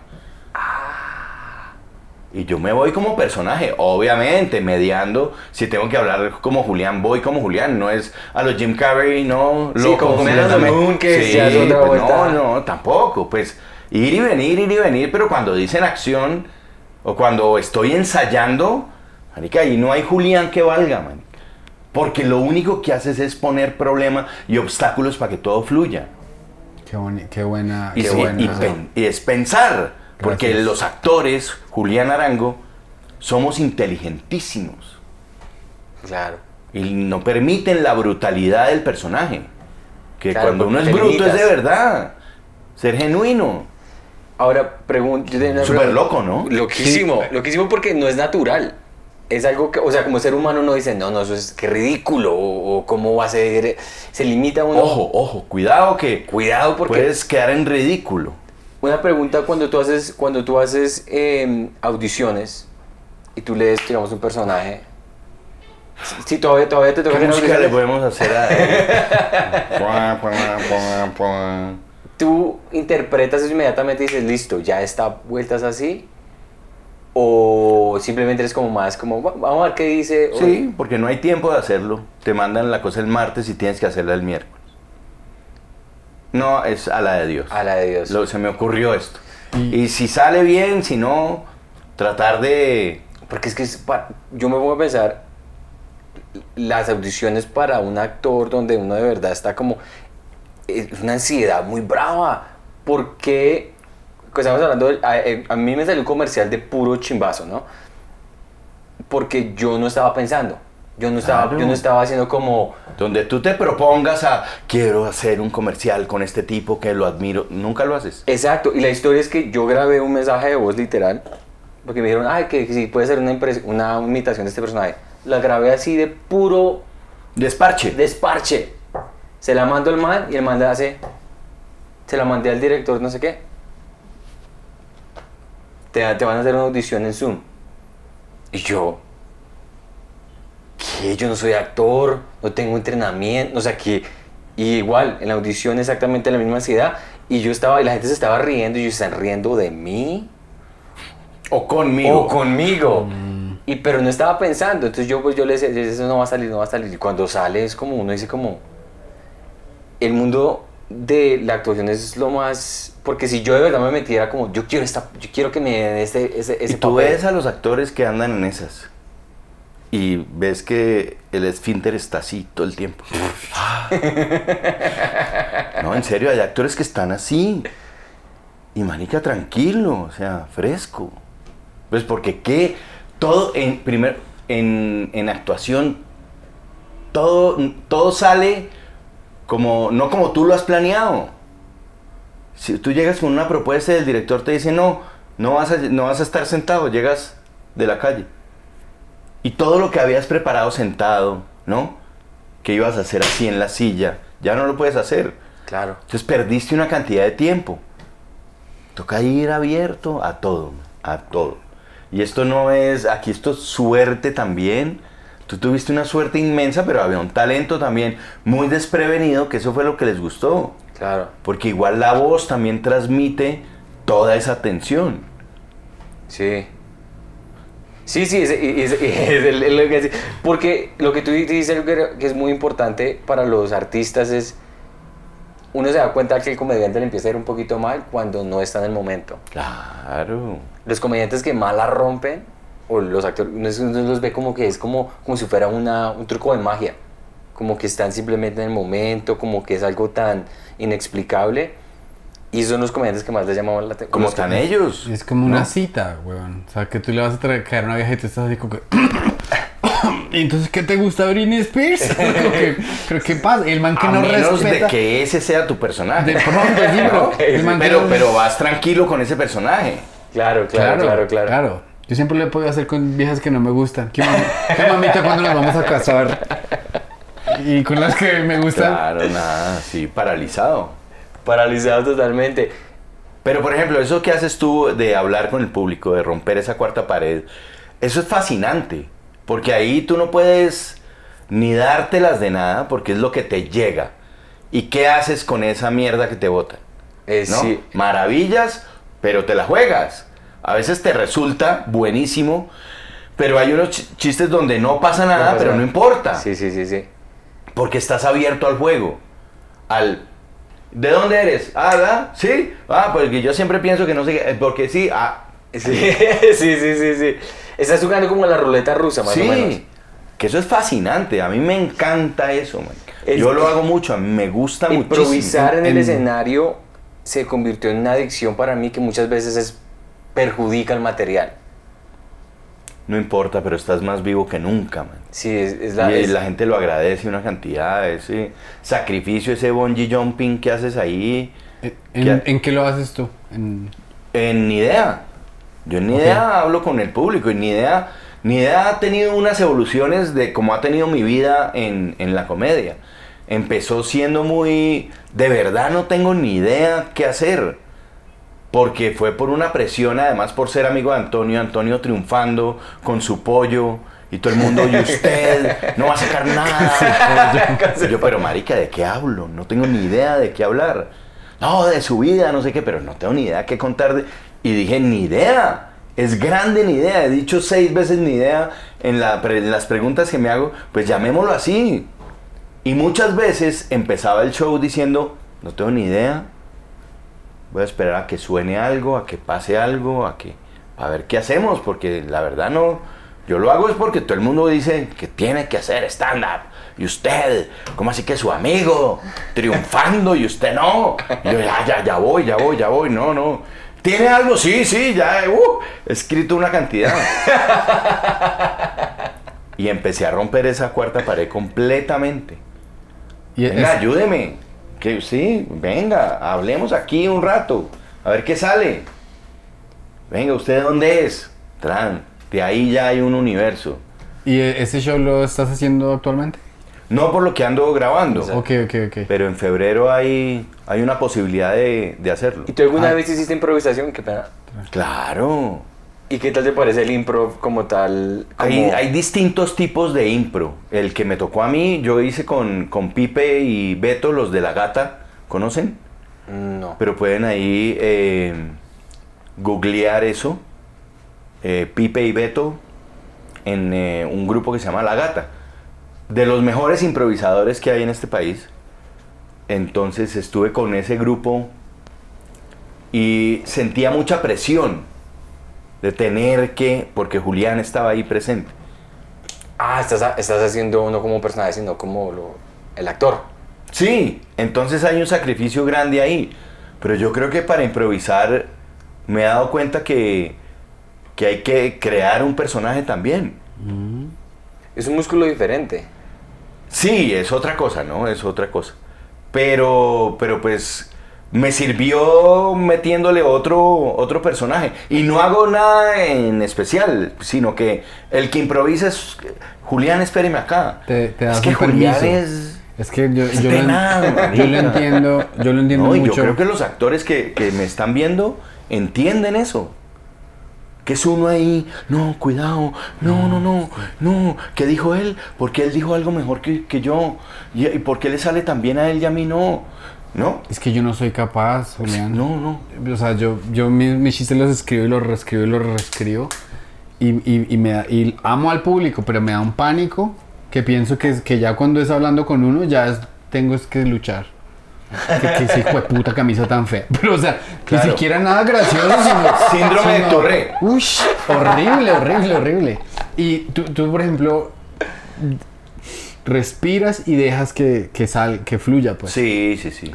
Y yo me voy como personaje, obviamente, mediando. Si tengo que hablar como Julián, voy como Julián. No es a los Jim Carrey, no. Sí, como loco, completamente. Moon, que se hace otra pues. No, no, tampoco. Pues ir y venir, ir y venir. Pero cuando dicen acción o cuando estoy ensayando, marica, ahí no hay Julián que valga, man. Porque lo único que haces es poner problemas y obstáculos para que todo fluya. Qué, buena. Y, qué sí, buena. y pen- y es pensar, porque Gracias. los actores, Julián Arango, somos inteligentísimos Claro. y no permiten la brutalidad del personaje. Que Claro, cuando uno es bruto es de verdad, ser genuino. Ahora, pregunto. yo tenía una Súper loco, ¿no? Loquísimo. Loquísimo porque no es natural. Es algo que, o sea, como ser humano uno dice, no, no, eso es que ridículo. O, o cómo va a ser. Se limita uno. Ojo, ojo, cuidado que Cuidado porque. puedes quedar en ridículo. Una pregunta cuando tú haces, cuando tú haces eh, audiciones y tú lees, digamos, un personaje. Si todavía, todavía te toca ¿Qué música le podemos hacer a él? [laughs] ¿Tú interpretas eso inmediatamente y dices, listo, ya está vueltas así? ¿O simplemente eres como más como, "Va- vamos a ver qué dice? Sí, porque no hay tiempo de hacerlo. Te mandan la cosa el martes y tienes que hacerla el miércoles. No, es a la de Dios. A la de Dios. Lo- se me ocurrió esto. Y- Y si sale bien, si no, tratar de... Porque es que es pa- yo me pongo a pensar las audiciones para un actor donde uno de verdad está como es una ansiedad muy brava porque pues estamos hablando del- a, eh, a mí me salió un comercial de puro chimbazo no porque yo no estaba pensando yo no estaba Claro. yo no estaba haciendo como Donde tú te propongas a, quiero hacer un comercial con este tipo que lo admiro, nunca lo haces. exacto y la historia es que yo grabé un mensaje de voz literal porque me dijeron ay que si puede ser una una imitación de este personaje la grabé así de puro Desparche. desparche. Se la mando al man y el man le hace. Se la mandé al director, no sé qué. Te, te van a hacer una audición en Zoom. Y yo. ¿Qué? Yo no soy actor, no tengo entrenamiento, o sea que. Y igual, en la audición exactamente la misma ansiedad. Y yo estaba, y la gente se estaba riendo, y ellos están riendo de mí. o conmigo. O conmigo. Y pero no estaba pensando, entonces yo pues yo le decía, eso no va a salir, no va a salir. Y cuando sale es como uno dice como el mundo de la actuación es lo más porque si yo de verdad me metiera como yo quiero esta yo quiero que me den este ese, ese y tú papel. ves a los actores que andan en esas. Y ves que el esfínter está así todo el tiempo. [laughs] no, en serio, hay actores que están así. Y manica, tranquilo, o sea, fresco. Pues porque qué, todo en primer, en, en actuación, todo, todo sale como, no como tú lo has planeado. Si tú llegas con una propuesta y el director te dice, no, no vas a, no vas a estar sentado, llegas de la calle. Y todo lo que habías preparado sentado, ¿no? Que ibas a hacer así en la silla, ya no lo puedes hacer. claro Entonces perdiste una cantidad de tiempo. Toca ir abierto a todo, a todo. Y esto no es, aquí esto es suerte también. Tú tuviste una suerte inmensa, pero había un talento también muy desprevenido, que eso fue lo que les gustó. claro Porque igual la voz también transmite toda esa tensión. sí sí sí es, es- [laughs] es- es lo que porque lo que tú dices que es muy importante para los artistas es uno se da cuenta que el comediante le empieza a ir un poquito mal cuando no está en el momento Claro. los comediantes que más la rompen, o los actores, uno, uno los ve como que es como, como si fuera una, un truco de magia. Como que están simplemente en el momento, como que es algo tan inexplicable. Y son los comediantes que más les llaman la atención. Como están ellos. Es como una ¿no? cita, weón. O sea, que tú le vas a traer caer a una vieja y tú estás así como que... [coughs] ¿Y entonces qué te gusta Britney Spears? [laughs] Que- ¿Pero qué pasa? El man que a no menos respeta... de que ese sea tu personaje. De pronto, sí, [laughs] pero... el man que pero, no- pero vas tranquilo con ese personaje. Claro, claro, claro, claro. Yo siempre lo he podido hacer con viejas que no me gustan. ¿Qué, mami- qué mamita cuando nos vamos a casar? Y con las que me gustan... Claro, nada, sí, paralizado. Paralizado totalmente. Pero por ejemplo, eso que haces tú de hablar con el público, de romper esa cuarta pared, eso es fascinante. Porque ahí tú no puedes ni dártelas de nada porque es lo que te llega. ¿Y qué haces con esa mierda que te botan? Eh, ¿no? sí. Maravillas, pero te la juegas. A veces te resulta buenísimo, pero hay unos ch- chistes donde no pasa nada, pasa pero nada. no importa. Sí, sí, sí, sí. Porque estás abierto al juego. Al. ¿De dónde eres? Ah, ¿verdad? Sí. Ah, porque yo siempre pienso que no sé qué. eh, Porque sí. Ah. Sí, [laughs] sí, sí, sí, sí. Estás jugando como la ruleta rusa, más o menos. Sí. Que eso es fascinante. A mí me encanta eso, man. Yo lo hago mucho. A mí me gusta mucho. Improvisar en el En- escenario se convirtió en una adicción para mí que muchas veces es, perjudica el material. No importa, pero estás más vivo que nunca, man. Sí, es, es la, y es- la gente lo agradece una cantidad, ese sacrificio, ese bungee jumping que haces ahí, ¿En, ¿Qué? en qué lo haces tú? En- en ni idea. Yo en ni idea hablo con el público y ni idea, ni idea ha tenido unas evoluciones de cómo ha tenido mi vida en, en la comedia. Empezó siendo muy, de verdad no tengo ni idea qué hacer. Porque fue por una presión, además por ser amigo de Antonio, Antonio triunfando con su pollo y todo el mundo, y usted no va a sacar nada. [laughs] yo, pero marica, ¿de qué hablo? No tengo ni idea de qué hablar. no, de su vida, no sé qué, pero no tengo ni idea qué contar. de-". Y dije, ni idea, es grande ni idea. He dicho seis veces ni idea en, la pre- en las preguntas que me hago, pues llamémoslo así. Y muchas veces empezaba el show diciendo, no tengo ni idea, voy a esperar a que suene algo, a que pase algo, a que a ver qué hacemos, porque la verdad no, yo lo hago es porque todo el mundo dice que tiene que hacer stand up. Y usted, ¿cómo así que su amigo triunfando y usted no? Y yo ya, ya, ya voy, ya voy, ya voy, no, no. ¿Tiene algo? Sí, sí, ya, uh, he escrito una cantidad. [laughs] Y empecé a romper esa cuarta pared completamente. Y es- Venga, ayúdeme. Que sí, venga, hablemos aquí un rato. A ver qué sale. Venga, ¿usted de dónde es? Tran, de ahí ya hay un universo. ¿Y e- ese show lo estás haciendo actualmente? No por lo que ando grabando, Ok, ok, ok. pero en febrero hay, hay una posibilidad de, de hacerlo. ¿Y tú alguna Ah. vez hiciste improvisación? Qué pena. Claro. ¿Y qué tal te parece el improv como tal? Como... Hay, hay distintos tipos de impro. El que me tocó a mí, yo hice con, con Pipe y Beto, los de la gata. ¿Conocen? No. Pero pueden ahí eh, googlear eso. eh, Pipe y Beto en eh, un grupo que se llama La Gata. De los mejores improvisadores que hay en este país. Entonces estuve con ese grupo y sentía mucha presión de tener que, porque Julián estaba ahí presente. Ah, estás, estás haciendo no como personaje, sino como lo- el actor. Sí, entonces hay un sacrificio grande ahí. Pero yo creo que para improvisar me he dado cuenta que, que hay que crear un personaje también. Es un músculo diferente. Sí, es otra cosa, ¿no? Es otra cosa. Pero, pero pues me sirvió metiéndole otro, otro personaje. Y no hago nada en especial, sino que el que improvisa es Julián, espéreme acá. Te, te das es que Julián permiso. es... Es que yo, es yo, lo, [laughs] yo lo entiendo, yo lo entiendo No, mucho. yo creo que los actores que, que me están viendo entienden eso. Que es uno ahí, no, cuidado, no, no, no, no, ¿qué dijo él? Porque él dijo algo mejor que, que yo. ¿Y, y por qué le sale tan bien a él y a mí no? ¿No? Es que yo no soy capaz, Julián. No, no. O sea, yo, yo mis, mis chistes los escribo y los reescribo y los reescribo. Y, y, y me da- y amo al público, pero me da un pánico que pienso que, que ya cuando es hablando con uno, ya es- tengo es que luchar. Que, que ese hijo de puta camisa tan fea. [laughs] Pero, o sea, Claro. ni siquiera nada gracioso, sino. Síndrome de sino- Tourette. Ush, horrible, horrible, horrible. Y tú, tú, por ejemplo, respiras y dejas que, que, sal, que fluya, pues. Sí, sí, sí.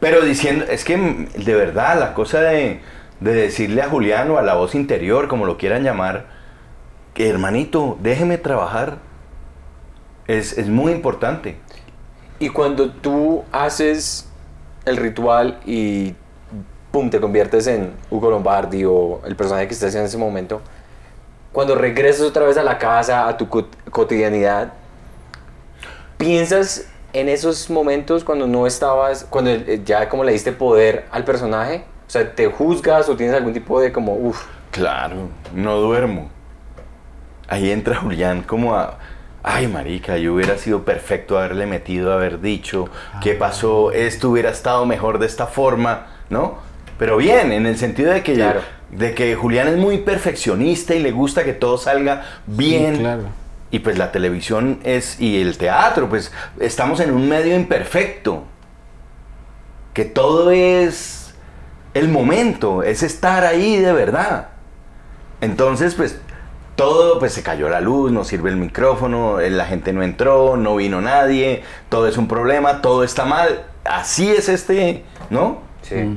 Pero diciendo, es que de verdad, la cosa de, de decirle a Julián o a la voz interior, como lo quieran llamar, que hermanito, déjeme trabajar, es, es muy importante. Y cuando tú haces el ritual y pum, te conviertes en Hugo Lombardi o el personaje que estás haciendo en ese momento, cuando regresas otra vez a la casa, a tu cot- cotidianidad, ¿piensas en esos momentos cuando no estabas, cuando eh, ya como le diste poder al personaje? O sea, ¿te juzgas o tienes algún tipo de como, uff, Claro, no duermo. Ahí entra Julián como a... Ay, marica, yo hubiera sido perfecto haberle metido, haber dicho, ¿qué pasó? Esto hubiera estado mejor de esta forma, ¿no? Pero bien, en el sentido de que, Claro. de que Julián es muy perfeccionista y le gusta que todo salga bien. Sí, claro. Y pues la televisión es, y el teatro, pues estamos en un medio imperfecto. Que todo es el momento, es estar ahí de verdad. Entonces, pues todo, pues se cayó la luz, no sirve el micrófono, eh, la gente no entró, no vino nadie, todo es un problema, todo está mal. Así es este, ¿no? sí.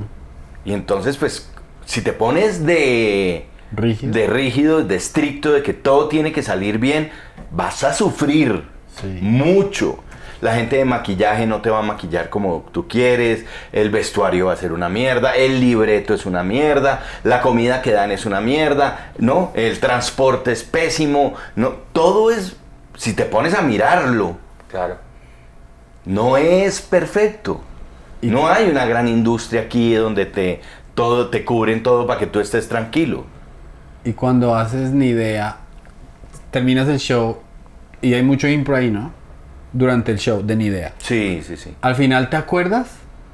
Y entonces, pues, si te pones de Rígido. de rígido, de estricto, de que todo tiene que salir bien, vas a sufrir Sí. mucho. La gente de maquillaje no te va a maquillar como tú quieres, el vestuario va a ser una mierda, el libreto es una mierda, la comida que dan es una mierda, ¿no? El transporte es pésimo, ¿no? Todo es, si te pones a mirarlo, Claro. no es perfecto. Y- No hay una gran industria aquí donde te todo te cubren todo para que tú estés tranquilo. Y cuando haces ni idea, terminas el show y hay mucho impro ahí, ¿no? Durante el show de ni idea. Sí, sí, sí. Al final te acuerdas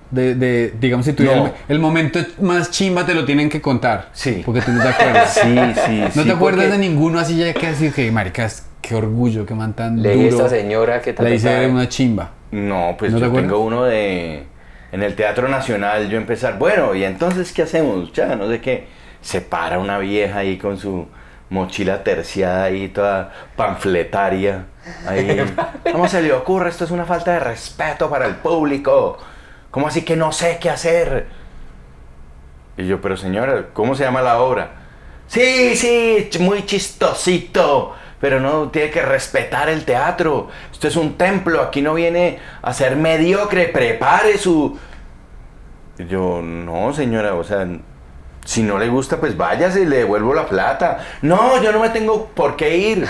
De, de digamos, si tú No. el, el momento más chimba te lo tienen que contar. Sí. Porque tú no te acuerdas. Sí, sí, [laughs] No sí, te acuerdas porque- de ninguno así ya que así que, maricas, qué orgullo, qué man tan Leí duro. esta señora que Le hice tal, una chimba. No, pues ¿No te yo tengo uno de... En el Teatro Nacional yo empezar, bueno, ¿y entonces qué hacemos? Ya, no sé qué. Se para una vieja ahí con su mochila terciada ahí, toda panfletaria. Ahí, [laughs] ¿cómo se le ocurre? Esto es una falta de respeto para el público. ¿Cómo así que no sé qué hacer? Y yo, pero señora, ¿cómo se llama la obra? Sí, sí, muy chistosito. Pero no tiene que respetar el teatro. Esto es un templo. Aquí no viene a ser mediocre. Prepare su. Y Yo, no, señora, o sea, si no le gusta, pues váyase y le devuelvo la plata. No, yo no me tengo por qué ir.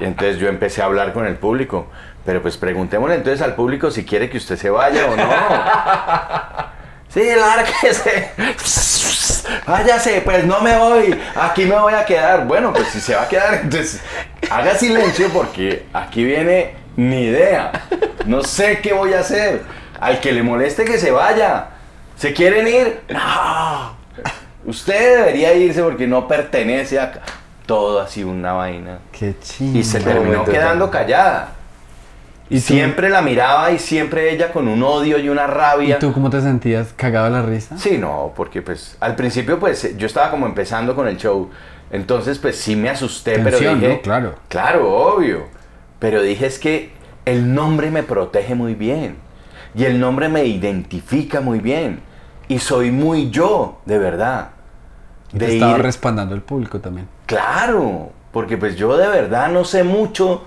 y entonces yo empecé a hablar con el público. Pero pues preguntémosle entonces al público si quiere que usted se vaya o no. Sí, lárguese. Váyase, pues no me voy. Aquí me voy a quedar. Bueno, pues si se va a quedar, entonces haga silencio porque aquí viene ni idea. No sé qué voy a hacer. Al que le moleste que se vaya. ¿Se quieren ir? No. Usted debería irse porque no pertenece acá. Todo así una vaina. Qué chimba. Y se terminó quedando callada. ¿Y tú- siempre la miraba y siempre ella con un odio y una ¿Y rabia. tú cómo te sentías? ¿Cagado de la risa? Sí, no, porque pues al principio pues yo estaba como empezando con el show. Entonces pues sí me asusté, pero dije... ¿no? Claro. Claro, obvio. Pero dije es que el nombre me protege muy bien. Y el nombre me identifica muy bien. Y soy muy yo, de verdad. Y te De estaba ir- respaldando el público también. Claro, porque pues yo de verdad no sé mucho.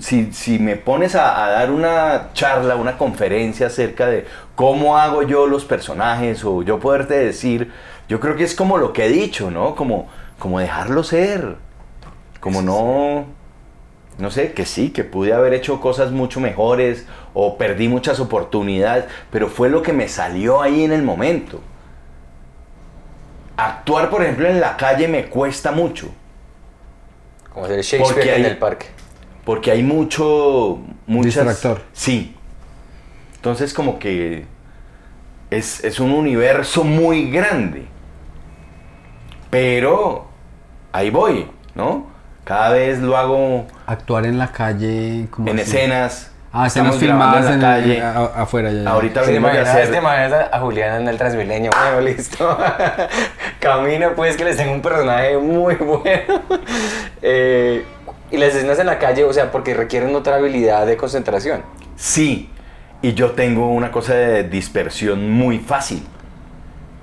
Si, si me pones a, a dar una charla, una conferencia acerca de cómo hago yo los personajes o yo poderte decir, yo creo que es como lo que he dicho, ¿no? Como, como dejarlo ser. Como no, no sé, que sí, que pude haber hecho cosas mucho mejores o perdí muchas oportunidades, pero fue lo que me salió ahí en el momento. Actuar, por ejemplo, en la calle me cuesta mucho. Como hacer Shakespeare Porque en hay- el parque. Porque hay mucho. Muchas, Distractor. Sí. Entonces, como que. Es, es un universo muy grande. Pero. Ahí voy, ¿no? Cada vez lo hago Actuar en la calle. como en así. escenas. Ah, estamos filmadas en, calle. a- a- afuera. Ya, ya. Ahorita ¿Te venimos de imaginas, hacer. te a, a Juliana en el Transmilenio? Bueno, [laughs] listo. Camina, pues, que les tengo un personaje muy bueno. Eh, y las escenas en la calle, o sea, porque requieren otra habilidad de concentración. Sí, y yo tengo una cosa de dispersión muy fácil.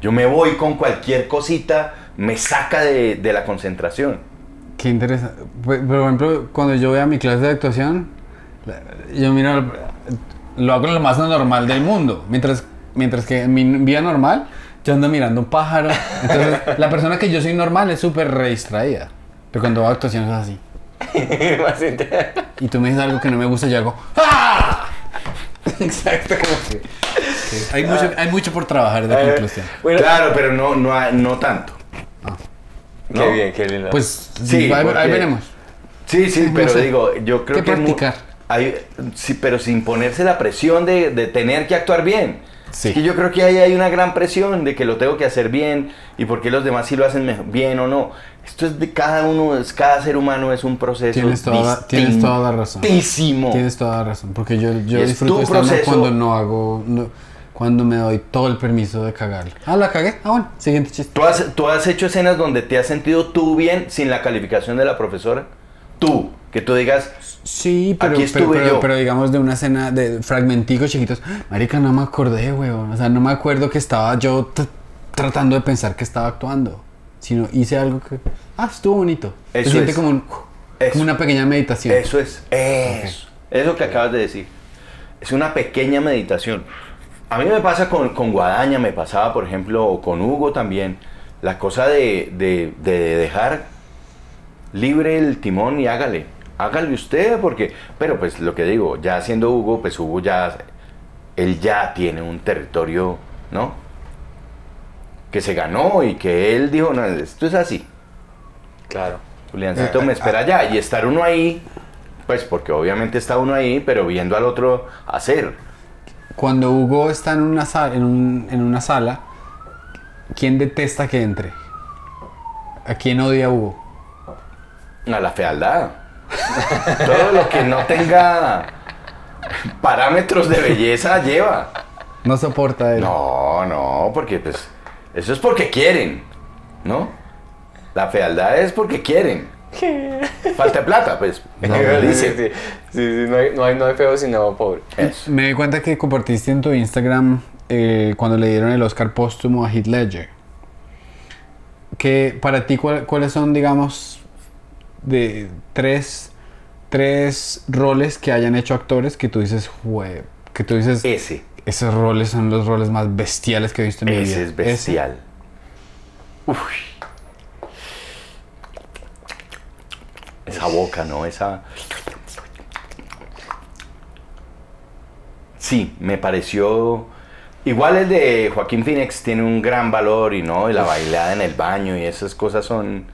Yo me voy con cualquier cosita, me saca de, de la concentración. Qué interesante. Por por ejemplo, cuando yo voy a mi clase de actuación, la- yo miro, lo hago lo más normal del mundo. Mientras, mientras que en mi vida normal, yo ando mirando un pájaro. Entonces, [laughs] la persona que yo soy normal es súper re distraída. Pero cuando hago actuación es así. [laughs] Y tú me dices algo que no me gusta, yo hago ¡Ah! [laughs] Exacto, como que. que hay, mucho, hay mucho por trabajar de conclusión. bueno, Claro, pero no, no, no tanto. qué ¿no? bien, qué lindo. Pues Sí, ahí, porque- ahí veremos. Sí, sí, pero sé. digo, yo creo ¿Qué que... practicar? Hay- sí, pero sin ponerse la presión de, de tener que actuar bien. Sí. Es que yo creo que ahí hay una gran presión de que lo tengo que hacer bien y porque los demás sí lo hacen mejor- bien o no. Esto es de cada uno, es, cada ser humano es un proceso Tienes toda, tienes toda la razón. Tienes toda la razón, porque yo, yo es disfruto estando cuando no hago, no- cuando me doy todo el permiso de cagarla. Ah, la cagué. Ah, bueno, siguiente chiste. ¿Tú has, ¿Tú has hecho escenas donde te has sentido tú bien sin la calificación de la profesora? Tú, que tú digas, Sí, pero, Aquí pero, pero, pero digamos de una escena de fragmenticos chiquitos. Marica, no me acordé, weón. O sea, no me acuerdo que estaba yo tratando de pensar que estaba actuando. Sino hice algo que. Ah, estuvo bonito. Se Eso siente es. como, un- como una pequeña meditación. eso es, eso, eso que acabas de decir. Es una pequeña meditación. A mí me pasa con, con Guadaña, me pasaba, por ejemplo, o con Hugo también, la cosa de, de- de dejar libre el timón y hágale. Hágale usted, porque, pero pues lo que digo, ya siendo Hugo, pues Hugo ya, él ya tiene un territorio, ¿no? Que se ganó y que él dijo, no, esto es así. Claro. Juliancito me espera allá y estar uno ahí, pues porque obviamente está uno ahí, pero viendo al otro hacer. cuando Hugo está en una, sala, en, un- en una sala, ¿quién detesta que entre? ¿A quién odia Hugo? A la fealdad. Todo lo que no tenga parámetros de belleza lleva. No soporta él. No, no, porque pues eso es porque quieren, ¿no? La fealdad es porque quieren. [laughs] Falta de plata, pues. Sí, sí, sí, sí, no, hay, no, hay, no hay feo sino pobre. Eso. Me di cuenta que compartiste en tu Instagram eh, cuando le dieron el Oscar póstumo a Heath Ledger. Que para ti, ¿cuál- ¿cuáles son, digamos, de tres, tres roles que hayan hecho actores que tú dices, "Jue-", que tú dices, Ese, esos roles son los roles más bestiales que he visto en mi vida? ese es bestial. Uf. Esa boca, ¿no? Esa... Sí, me pareció... Igual el de Joaquín Phoenix tiene un gran valor y no, y la bailada en el baño y esas cosas son...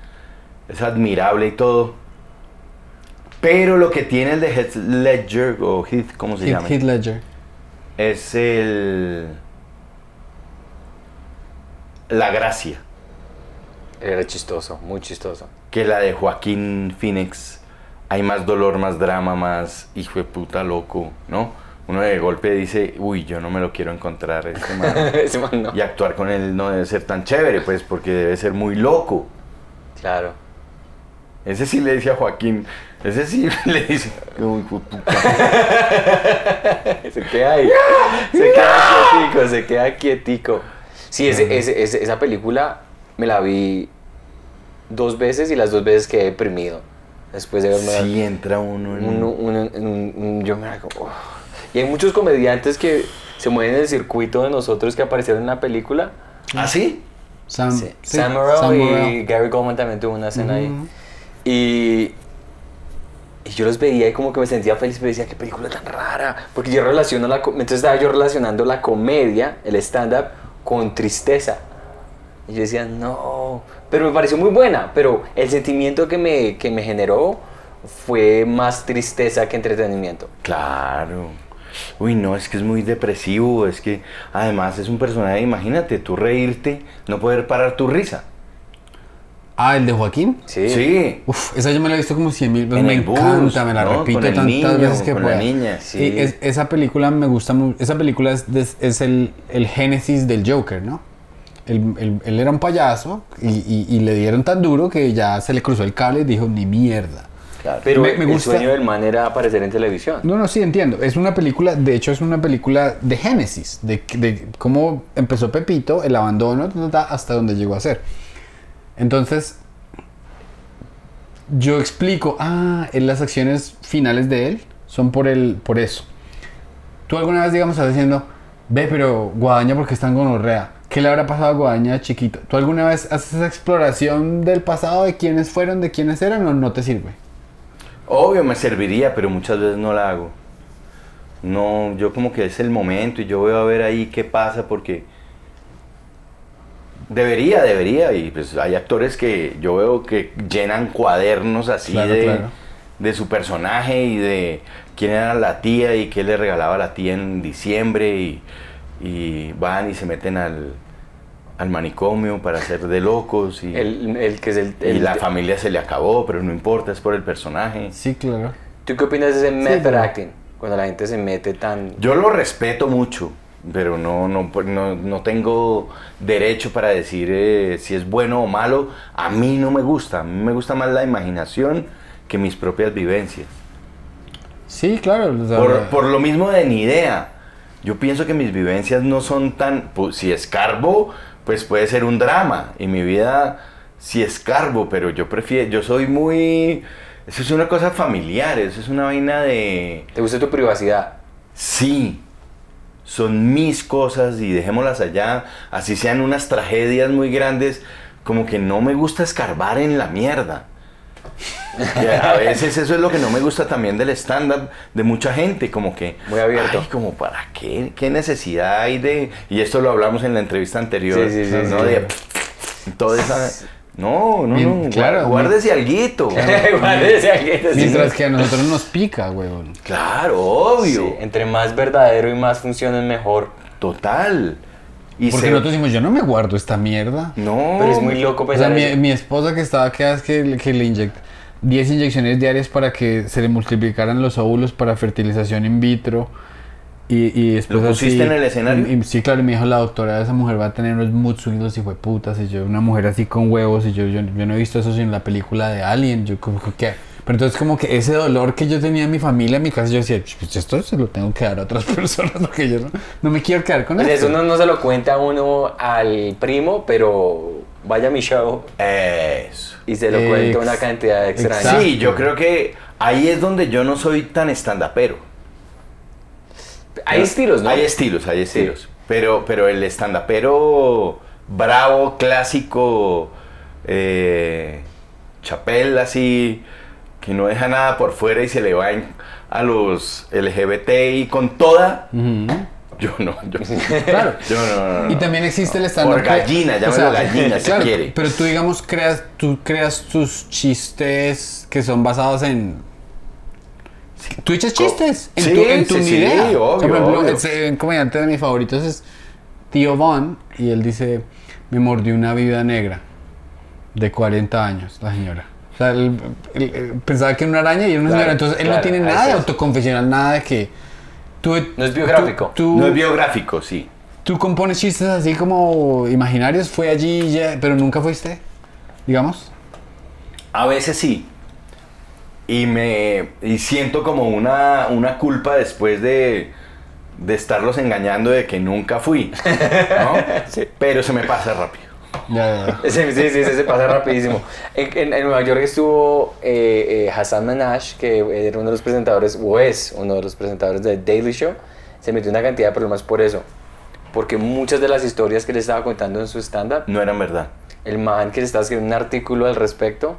Es admirable y todo. Pero lo que tiene el de Heath Ledger, o Heath, ¿cómo se Heath, llama? Heath Ledger. Es el... La gracia. Era chistoso, muy chistoso. que la de Joaquín Phoenix. Hay más dolor, más drama, más hijo de puta loco, ¿no? Uno de golpe dice, uy, yo no me lo quiero encontrar este [laughs] man. Ese man no. y actuar con él no debe ser tan chévere, pues, porque debe ser muy loco. Claro. Ese sí le dice a Joaquín, ese sí [laughs] le dice, uy, hijo de puta. Se queda ahí. Se queda quietico, se queda quietico. Sí, ese, ese- ese- esa película me la vi dos veces y las dos veces quedé deprimido. Después de verme Sí, entra uno en... un, un- un- un- yo me como, "Uf". Y hay muchos comediantes que se mueven en el circuito de nosotros que aparecieron en la película. ¿Ah, sí? Sam, Sí, sí, Sam Sam y. Gary Goldman también tuvo una escena ahí. Y, yo los veía y como que me sentía feliz, me decía, qué película tan rara. Porque yo relaciono la... Entonces estaba yo relacionando la comedia, el stand-up, con tristeza. Y yo decía, no. Pero me pareció muy buena, pero el sentimiento que me, que me generó fue más tristeza que entretenimiento. Claro. Uy, no, es que es muy depresivo, es que además es un personaje, imagínate, tú reírte, no poder parar tu risa. Ah, el de Joaquín. Sí. Sí. Uf, esa yo me la he visto como cien mil veces. Me bus, encanta, me la ¿no? repito Con el tantas niño, veces que con la pueda. niña. Sí, Sí. es- esa película me gusta mucho. Esa película es, des- es el, el génesis del Joker, ¿no? Él, él- él era un payaso y, y- y le dieron tan duro que ya se le cruzó el cable y dijo, ni mierda. Claro. Pero Me- me el gusta- sueño del man era aparecer en televisión. No, no, sí, entiendo. Es una película, de hecho es una película de génesis, de, de cómo empezó Pepito, el abandono, ta, ta, ta, hasta donde llegó a ser. Entonces, yo explico, ah, en las acciones finales de él son por, el, por eso. Tú alguna vez, digamos, estás diciendo, ve, pero Guadaña, porque está en gonorrea? ¿Qué le habrá pasado a Guadaña chiquito? ¿Tú alguna vez haces esa exploración del pasado, de quiénes fueron, de quiénes eran, o no te sirve? Obvio me serviría, pero muchas veces no la hago. No, yo como que es el momento y yo voy a ver ahí qué pasa porque debería, debería y pues hay actores que yo veo que llenan cuadernos así Claro, de, claro. de su personaje y de quién era la tía y qué le regalaba la tía en diciembre y, y van y se meten al, al manicomio para hacer de locos y, El, el que es el... y la familia se le acabó, pero no importa, es por el personaje. Sí, claro. ¿Tú qué opinas de ese method acting? Cuando la gente se mete tan... Yo lo respeto mucho, pero no, no, pues, no, no tengo derecho para decir eh, si es bueno o malo. A mí no me gusta, a mí me gusta más la imaginación que mis propias vivencias. Sí, claro. o sea, Por, por lo mismo de ni idea. Yo pienso que mis vivencias no son tan... pues, si escarbo, pues puede ser un drama. Y mi vida, si escarbo, pero yo prefiero... Yo soy muy... Eso es una cosa familiar, eso es una vaina de... ¿Te gusta tu privacidad? Sí, son mis cosas y dejémoslas allá, así sean unas tragedias muy grandes, como que no me gusta escarbar en la mierda. Y a veces eso es lo que no me gusta también del stand-up de mucha gente, como que... Muy abierto. Ay, como para qué, qué necesidad hay de... Y esto lo hablamos en la entrevista anterior, Sí, sí, sí, ¿no? sí. De toda esa [laughs] No, no, Bien, no. claro, Claro, guárdese alguito. [laughs] Guárdese sí. Mientras que a nosotros nos pica, huevón. Claro, obvio. Sí, entre más verdadero y más funciones mejor. Total. Y Porque se- nosotros decimos, yo no me guardo esta mierda. No. Pero es muy loco O pensar sea, mi, mi esposa que estaba es que, que le inyecta 10 inyecciones diarias para que se le multiplicaran los óvulos para fertilización in vitro. Y, y después ¿Lo pusiste así- en el escenario? y- y sí, claro, y me dijo la doctora, esa mujer va a tener unos mutsuidos y fue putas. Y yo, una mujer así con huevos. Y yo, yo, yo no he visto eso sino en la película de Alien. Yo, como que. Pero entonces, como que ese dolor que yo tenía en mi familia, en mi casa, yo decía, pues esto se lo tengo que dar a otras [laughs] personas porque yo no, no me quiero quedar con Pues esto. eso no, no se lo cuenta uno al primo, pero vaya a mi show Eso. y se lo Ex- cuenta una cantidad extraña. Sí, yo creo que ahí es donde yo no soy tan estandapero. Hay estilos, ¿no? Hay estilos, hay estilos. Pero, pero el estandapero bravo, clásico, eh, chapel así, que no deja nada por fuera y se le va en- a los LGBT y con toda. Yo no, yo, [laughs] Claro. yo no, no, no. Y también existe el estándar. Por gallina, llámelo gallina si quiere. Pero tú, digamos, creas, tú creas tus chistes que son basados en. Tú echas chistes en Sí, tu, en tu sí, sí, idea. obvio, O sea, por ejemplo, obvio. ese- un comediante de mis favoritos es Tío Von y él dice: Me mordió una vida negra de 40 años, la señora. O sea, él, él- él pensaba que era una araña y era una Claro, señora. Entonces él claro, no tiene nada de autoconfesional, nada de que. Tú, No es biográfico. Tú, No es biográfico, sí. Tú compones chistes así como imaginarios, fue allí ya, pero nunca fuiste, digamos. A veces sí. Y me y siento como una, una culpa después de, de estarlos engañando de que nunca fui. ¿no? [laughs] Pero se me pasa rápido. Ya, ya. [laughs] Sí, sí, sí, sí, se pasa rapidísimo. En, en- en Nueva York estuvo eh, eh, Hassan Minaj, que era uno de los presentadores, o es uno de los presentadores de Daily Show. Se metió una cantidad de problemas por eso. Porque muchas de las historias que le estaba contando en su stand-up, No eran verdad. el man que le estaba escribiendo un artículo al respecto,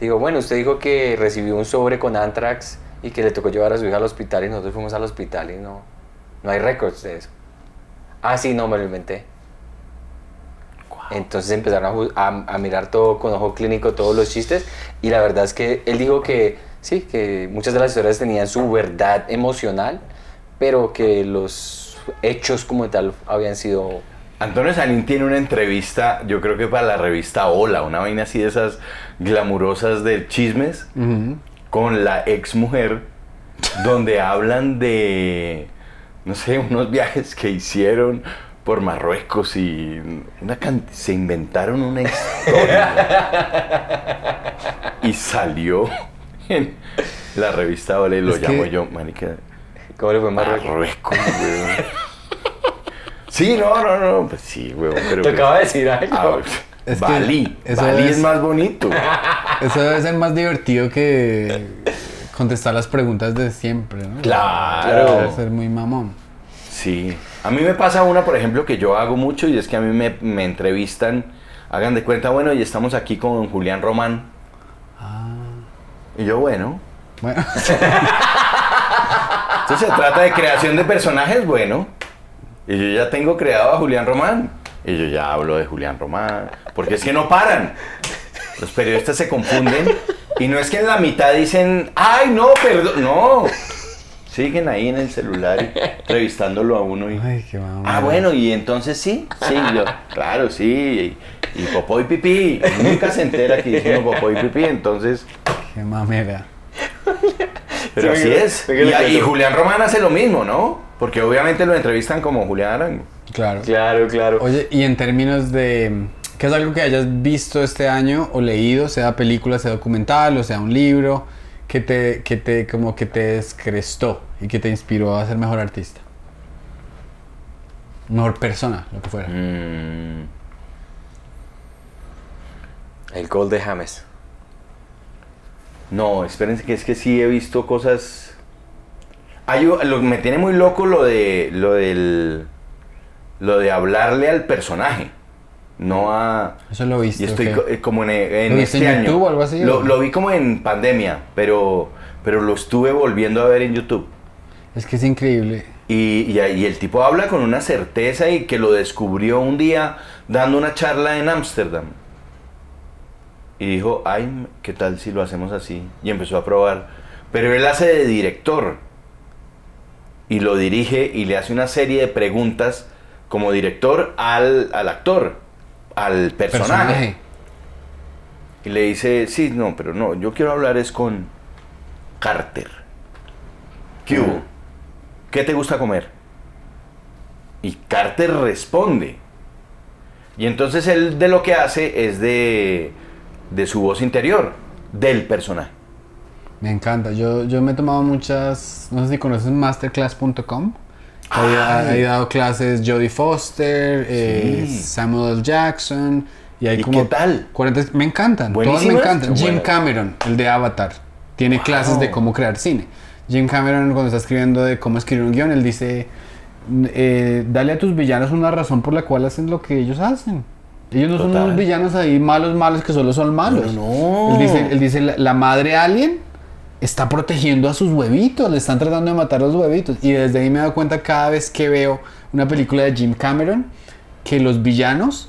dijo, bueno, usted dijo que recibió un sobre con anthrax y que le tocó llevar a su hija al hospital y nosotros fuimos al hospital y no, no hay récords de eso. Ah, sí, no, me lo inventé. Entonces empezaron a- a mirar todo con ojo clínico, todos los chistes, y la verdad es que él dijo que sí, que muchas de las historias tenían su verdad emocional, pero que los hechos como tal habían sido... Antonio Sanín tiene una entrevista, yo creo que para la revista Hola, una vaina así de esas glamurosas de chismes, con la ex mujer, donde [laughs] hablan de, no sé, unos viajes que hicieron por Marruecos y una se inventaron una historia. [laughs] y salió en la revista Hola y lo Es que- llamo yo, marica. ¿Cómo le fue Marruecos, weón. Sí, no, no, no, pues sí, weón, pero... Te pues- acaba de decir algo. Ah, Es que Bali, eso Bali es... es- más bonito. [laughs] Eso debe ser más divertido que contestar las preguntas de siempre, ¿no? Claro. Debe ser muy mamón. Sí. A mí me pasa una, por ejemplo, que yo hago mucho y es que a mí me, me entrevistan, hagan de cuenta, bueno, y estamos aquí con Julián Román. Y yo, bueno. Bueno, [laughs] Entonces se trata de creación de personajes, bueno. Y yo ya tengo creado a Julián Román. Y yo ya hablo de Julián Román. Porque es que no paran. Los periodistas se confunden. Y no es que en la mitad dicen, ay, no, perdón. No. Siguen ahí en el celular y entrevistándolo a uno. Y, ay, qué mamón. ah, bueno, y entonces sí. Sí, yo, claro, sí. Y, y popó y pipí. Nunca se entera que dice uno popó y pipí. Entonces, Qué mamera. Pero Sí, así me- es. me Y. Julián Román hace lo mismo, ¿no? Porque obviamente lo entrevistan como Julián Arango. Claro. Claro, claro. Oye, y en términos de. ¿Qué es algo que hayas visto este año o leído, sea película, sea documental o sea un libro, que te, que te, como que te descrestó y que te inspiró a ser mejor artista? Mejor persona, lo que fuera. Mm, El gol de James. No, espérense que es que sí he visto cosas. Hay, lo, me tiene muy loco lo de lo del lo de hablarle al personaje, no a Eso lo viste. y estoy co- eh, como en, en ¿Lo viste este en año. YouTube o algo así, lo vi como en pandemia, pero pero lo estuve volviendo a ver en YouTube. Es que es increíble. Y, y, y el tipo habla con una certeza y que lo descubrió un día dando una charla en Ámsterdam. Y dijo, ay, ¿qué tal si lo hacemos así? Y empezó a probar. Pero él hace de director y lo dirige y le hace una serie de preguntas como director al, al actor, al personaje. Personaje. Y le dice, sí, no, pero no, yo quiero hablar es con Carter. ¿Qué hubo? ¿Qué te gusta comer? Y Carter responde. Y entonces él de lo que hace es de, de su voz interior, del personaje. Me encanta. Yo, yo me he tomado muchas, no sé si conoces masterclass.com. Ahí he dado clases Jodie Foster, eh. Samuel L. Jackson. Y hay ¿Y como qué tal? 40, me encantan, todas me encantan. Jim. Cameron, el de Avatar, tiene Wow. clases de cómo crear cine. Jim Cameron cuando está escribiendo de cómo escribir un guion, él dice, eh, dale a tus villanos una razón por la cual hacen lo que ellos hacen. Ellos no son unos villanos ahí malos, malos que solo son malos. No, no. Él dice, él dice la, la madre alien está protegiendo a sus huevitos, le están tratando de matar a los huevitos. Y desde ahí me he dado cuenta cada vez que veo una película de Jim Cameron que los villanos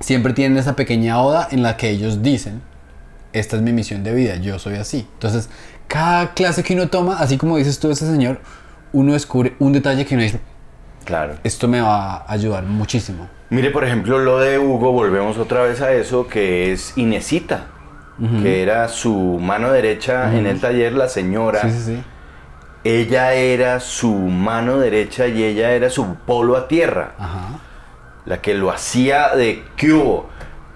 siempre tienen esa pequeña oda en la que ellos dicen, esta es mi misión de vida, yo soy así. Entonces, cada clase que uno toma, así como dices tú, ese señor, uno descubre un detalle que uno dice, Claro. esto me va a ayudar muchísimo. Mire, por ejemplo, lo de Hugo, volvemos otra vez a eso, que es Inesita, que era su mano derecha en el taller, la señora. Sí, sí, sí. Ella era su mano derecha y ella era su polo a tierra. Ajá. La que lo hacía de cubo,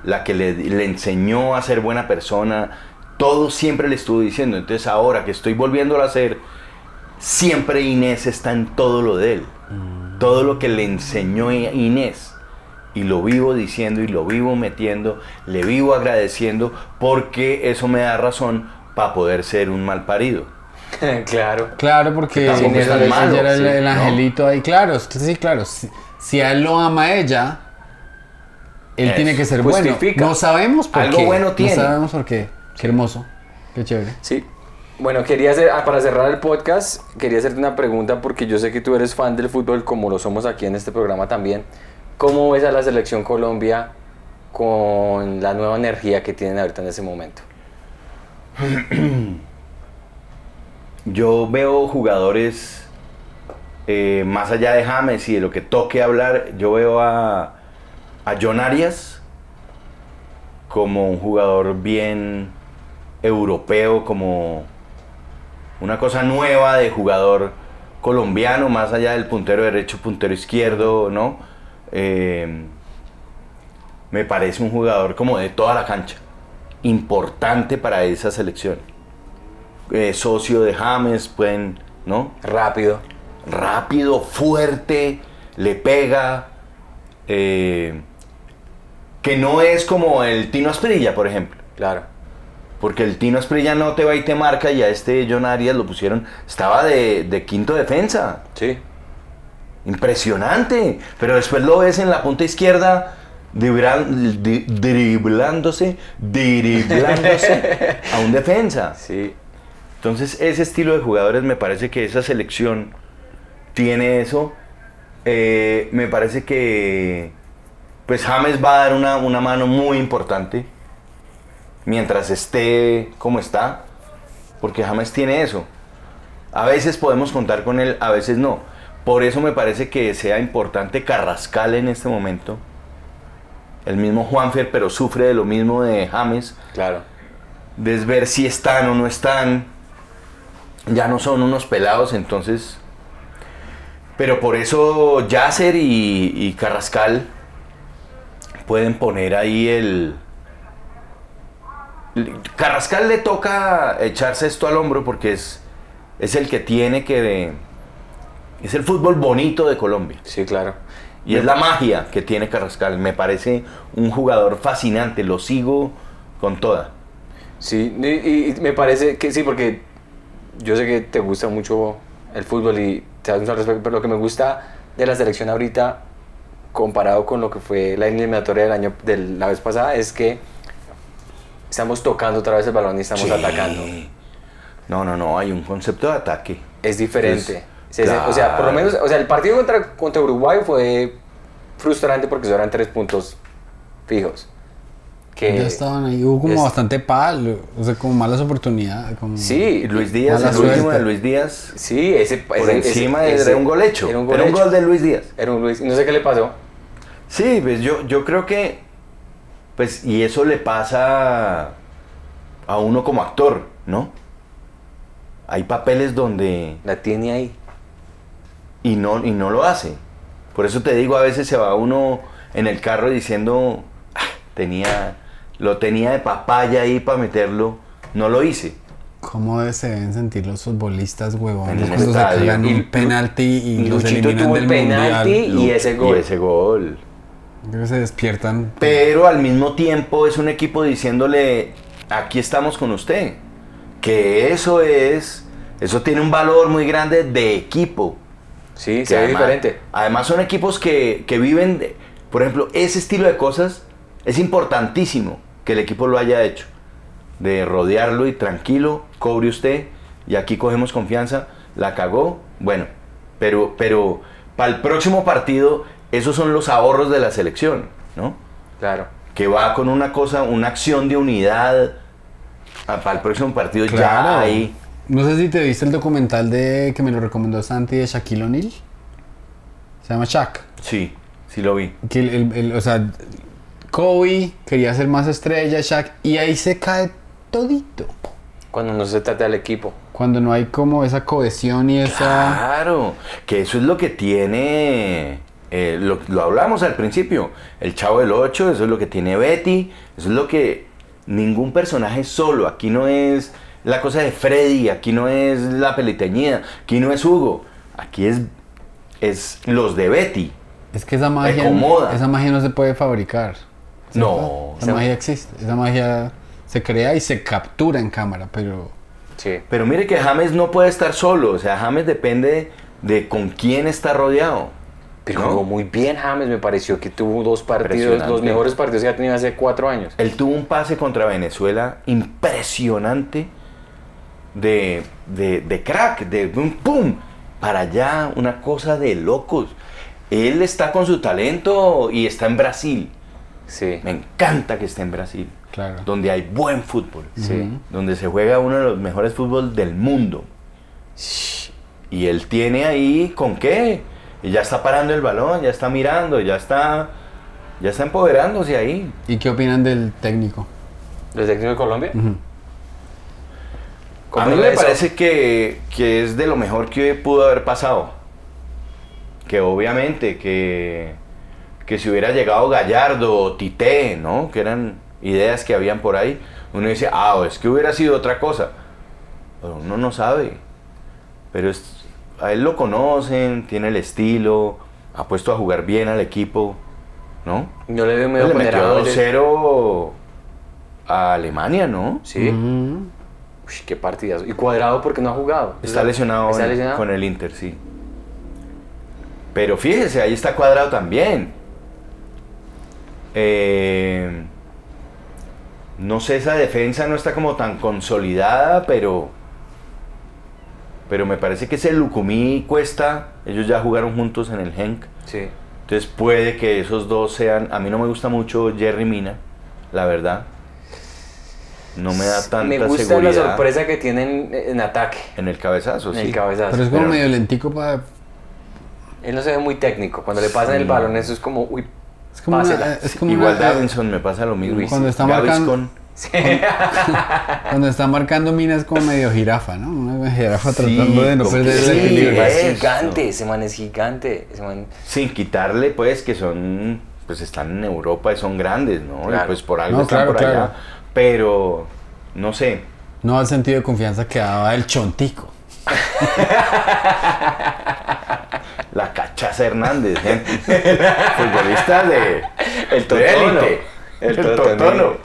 la que le, le enseñó a ser buena persona. Todo siempre le estuvo diciendo. Entonces ahora que estoy volviéndolo a hacer, siempre Inés está en todo lo de él. Todo lo que le enseñó Inés. Y lo vivo diciendo y lo vivo metiendo, le vivo agradeciendo porque eso me da razón para poder ser un mal parido. [laughs] claro. Claro, porque malo, era el, sí, el ¿no? angelito ahí, claro, sí, claro. Si, si a él lo ama a ella, él Eso, tiene que ser justifica. bueno. No sabemos por Algo qué. bueno tiene. No sabemos por qué. Qué hermoso. Qué chévere. Sí. Bueno, quería hacer, ah, para cerrar el podcast, quería hacerte una pregunta porque yo sé que tú eres fan del fútbol como lo somos aquí en este programa también. ¿Cómo ves a la selección Colombia con la nueva energía que tienen ahorita en ese momento? [clears throat] Yo veo jugadores, eh, más allá de James y de lo que toque hablar, yo veo a, a John Arias como un jugador bien europeo, como una cosa nueva de jugador colombiano, más allá del puntero derecho, puntero izquierdo, ¿no? Eh, me parece un jugador como de toda la cancha, importante para esa selección eh, socio de James, pueden, ¿no? Rápido. Rápido, fuerte, le pega. eh, que no es como el Tino Asprilla, por ejemplo. Claro. Porque el Tino Asprilla no te va y te marca y a este John Arias lo pusieron, estaba de, de quinto defensa. Sí. Impresionante. Pero después lo ves en la punta izquierda driblándose, driblándose a un defensa. [laughs] Sí. Entonces, ese estilo de jugadores me parece que esa selección tiene eso. Eh, me parece que pues James va a dar una, una mano muy importante mientras esté como está, porque James tiene eso. A veces podemos contar con él, a veces no. Por eso me parece que sea importante Carrascal en este momento. El mismo Juanfer, pero sufre de lo mismo de James Claro. de ver si están o no están. Ya no son unos pelados, entonces. Pero por eso Yasser y, y Carrascal pueden poner ahí el. Carrascal le toca echarse esto al hombro porque es, es el que tiene que. Es el fútbol bonito de Colombia. Sí, claro. Y es la magia que tiene Carrascal. Me parece un jugador fascinante. Lo sigo con toda. Sí, y, y me parece que sí, porque yo sé que te gusta mucho el fútbol y te das mucho respeto, pero lo que me gusta de la selección ahorita, comparado con lo que fue la eliminatoria del año de la vez pasada, es que estamos tocando otra vez el balón y estamos Sí. atacando. No, no, no. Hay un concepto de ataque. Es diferente. Se- se- O sea, por lo menos, o sea, el partido contra, contra Uruguay fue frustrante porque eso eran tres puntos fijos. Que. Ya estaban ahí, hubo como es- bastante palo, o sea, como malas oportunidades. Como... Sí, Luis Díaz, el último suerte. de Luis Díaz, sí, ese... por ese- encima ese- era un gol hecho. Era un gol Era un gol de Luis Díaz. Era un Luis... No sé qué le pasó. Sí, pues yo, yo creo que, pues, y eso le pasa a uno como actor, ¿no? Hay papeles donde La tiene ahí. Y no, y no lo hace. Por eso te digo, a veces se va uno en el carro diciendo, "Ah, tenía, lo tenía de papaya ahí para meterlo, no lo hice. ¿Cómo se deben sentir los futbolistas, huevones, cuando Y un penalti y los eliminan tuvo del el penalti mundial? y ese gol. Y ese gol. Creo que se despiertan. Pero al mismo tiempo es un equipo diciéndole, aquí estamos con usted. Que eso es, eso tiene un valor muy grande de equipo. Sí, Que se ve además- diferente. Además son equipos que, que viven, de- por ejemplo, ese estilo de cosas es importantísimo que el equipo lo haya hecho. De rodearlo y tranquilo, cobre usted y aquí cogemos confianza, la cagó, bueno, pero, pero para el próximo partido esos son los ahorros de la selección, ¿no? Claro. Que va con una cosa, una acción de unidad para el próximo partido ya ahí. No sé si te viste el documental de que me lo recomendó Santi de Shaquille O'Neal. Se llama Shaq. Sí, sí lo vi. Que el, el- el- o sea, Kobe quería ser más estrella, Shaq, y ahí se cae todito. Cuando no se trata del equipo. Cuando no hay como esa cohesión y esa... Claro, que eso es lo que tiene, eh, lo, lo hablamos al principio, el Chavo del 8, eso es lo que tiene Betty, eso es lo que ningún personaje solo, aquí no es la cosa de Freddy, aquí no es la peliteñida, aquí no es Hugo, aquí es, es los de Betty. Es que esa magia, esa magia no se puede fabricar. No, Esa magia existe. Esa magia se crea y se captura en cámara, pero... Sí. pero mire que James no puede estar solo, o sea, James depende de con quién está rodeado. Pero ¿no? jugó muy bien James, me pareció que tuvo dos partidos, los mejores partidos que ha tenido hace cuatro años. Él tuvo un pase contra Venezuela impresionante de, de, de crack, de un pum, para allá, una cosa de locos. Él está con su talento y está en Brasil. Sí. Me encanta que esté en Brasil, Claro. donde hay buen fútbol, Sí. donde se juega uno de los mejores fútbol del mundo. Y él tiene ahí con qué. Y ya está parando el balón, ya está mirando, ya está, ya está empoderándose ahí. ¿Y qué opinan del técnico? ¿Del técnico de Colombia? A mí ¿Cómo me parece que, que es de lo mejor que pudo haber pasado. Que obviamente que, que si hubiera llegado Gallardo o Tite, ¿no? Que eran ideas que habían por ahí, uno dice, ah, es que hubiera sido otra cosa. Pero uno no sabe. Pero es- a él lo conocen, tiene el estilo, ha puesto a jugar bien al equipo, ¿no? Yo le veo medio le metió ponderado. 2-0 a Alemania, ¿no? Sí. Ujú. Uy, qué partidazo. Y cuadrado porque no ha jugado. Está lesionado, ¿Está lesionado? con el Inter, sí. Pero fíjese, ahí está cuadrado también. Eh, no sé, esa defensa no está como tan consolidada, pero. Pero me parece que ese Lucumí y Cuesta, ellos ya jugaron juntos en el Genk. Sí. Entonces puede que esos dos sean. A mí no me gusta mucho Jerry Mina, la verdad. No me da tanta Me gusta seguridad la sorpresa que tienen en ataque. en el cabezazo, En sí. el cabezazo. Pero es como Pero- medio lentico para... Él no se ve muy técnico. Cuando le pasan el balón, eso es como, uy, Es como una- pásela. es como Igual una- Davinson me pasa lo mismo. Cuando está Gaviscon. [laughs] Cuando está marcando mina es como medio jirafa, ¿no? Una jirafa Sí, tratando de no perder el equilibrio. es gigante, ese man es gigante. Ese man... Sin quitarle, pues, que son, pues están en Europa y son grandes, ¿no? Y pues por algo No, están claro, por claro. Pero, no sé. No al sentido de confianza que daba el chontico. [laughs] La cachaza Hernández, ¿eh? [laughs] Futbolista de. El de totono. élite. El El, totono.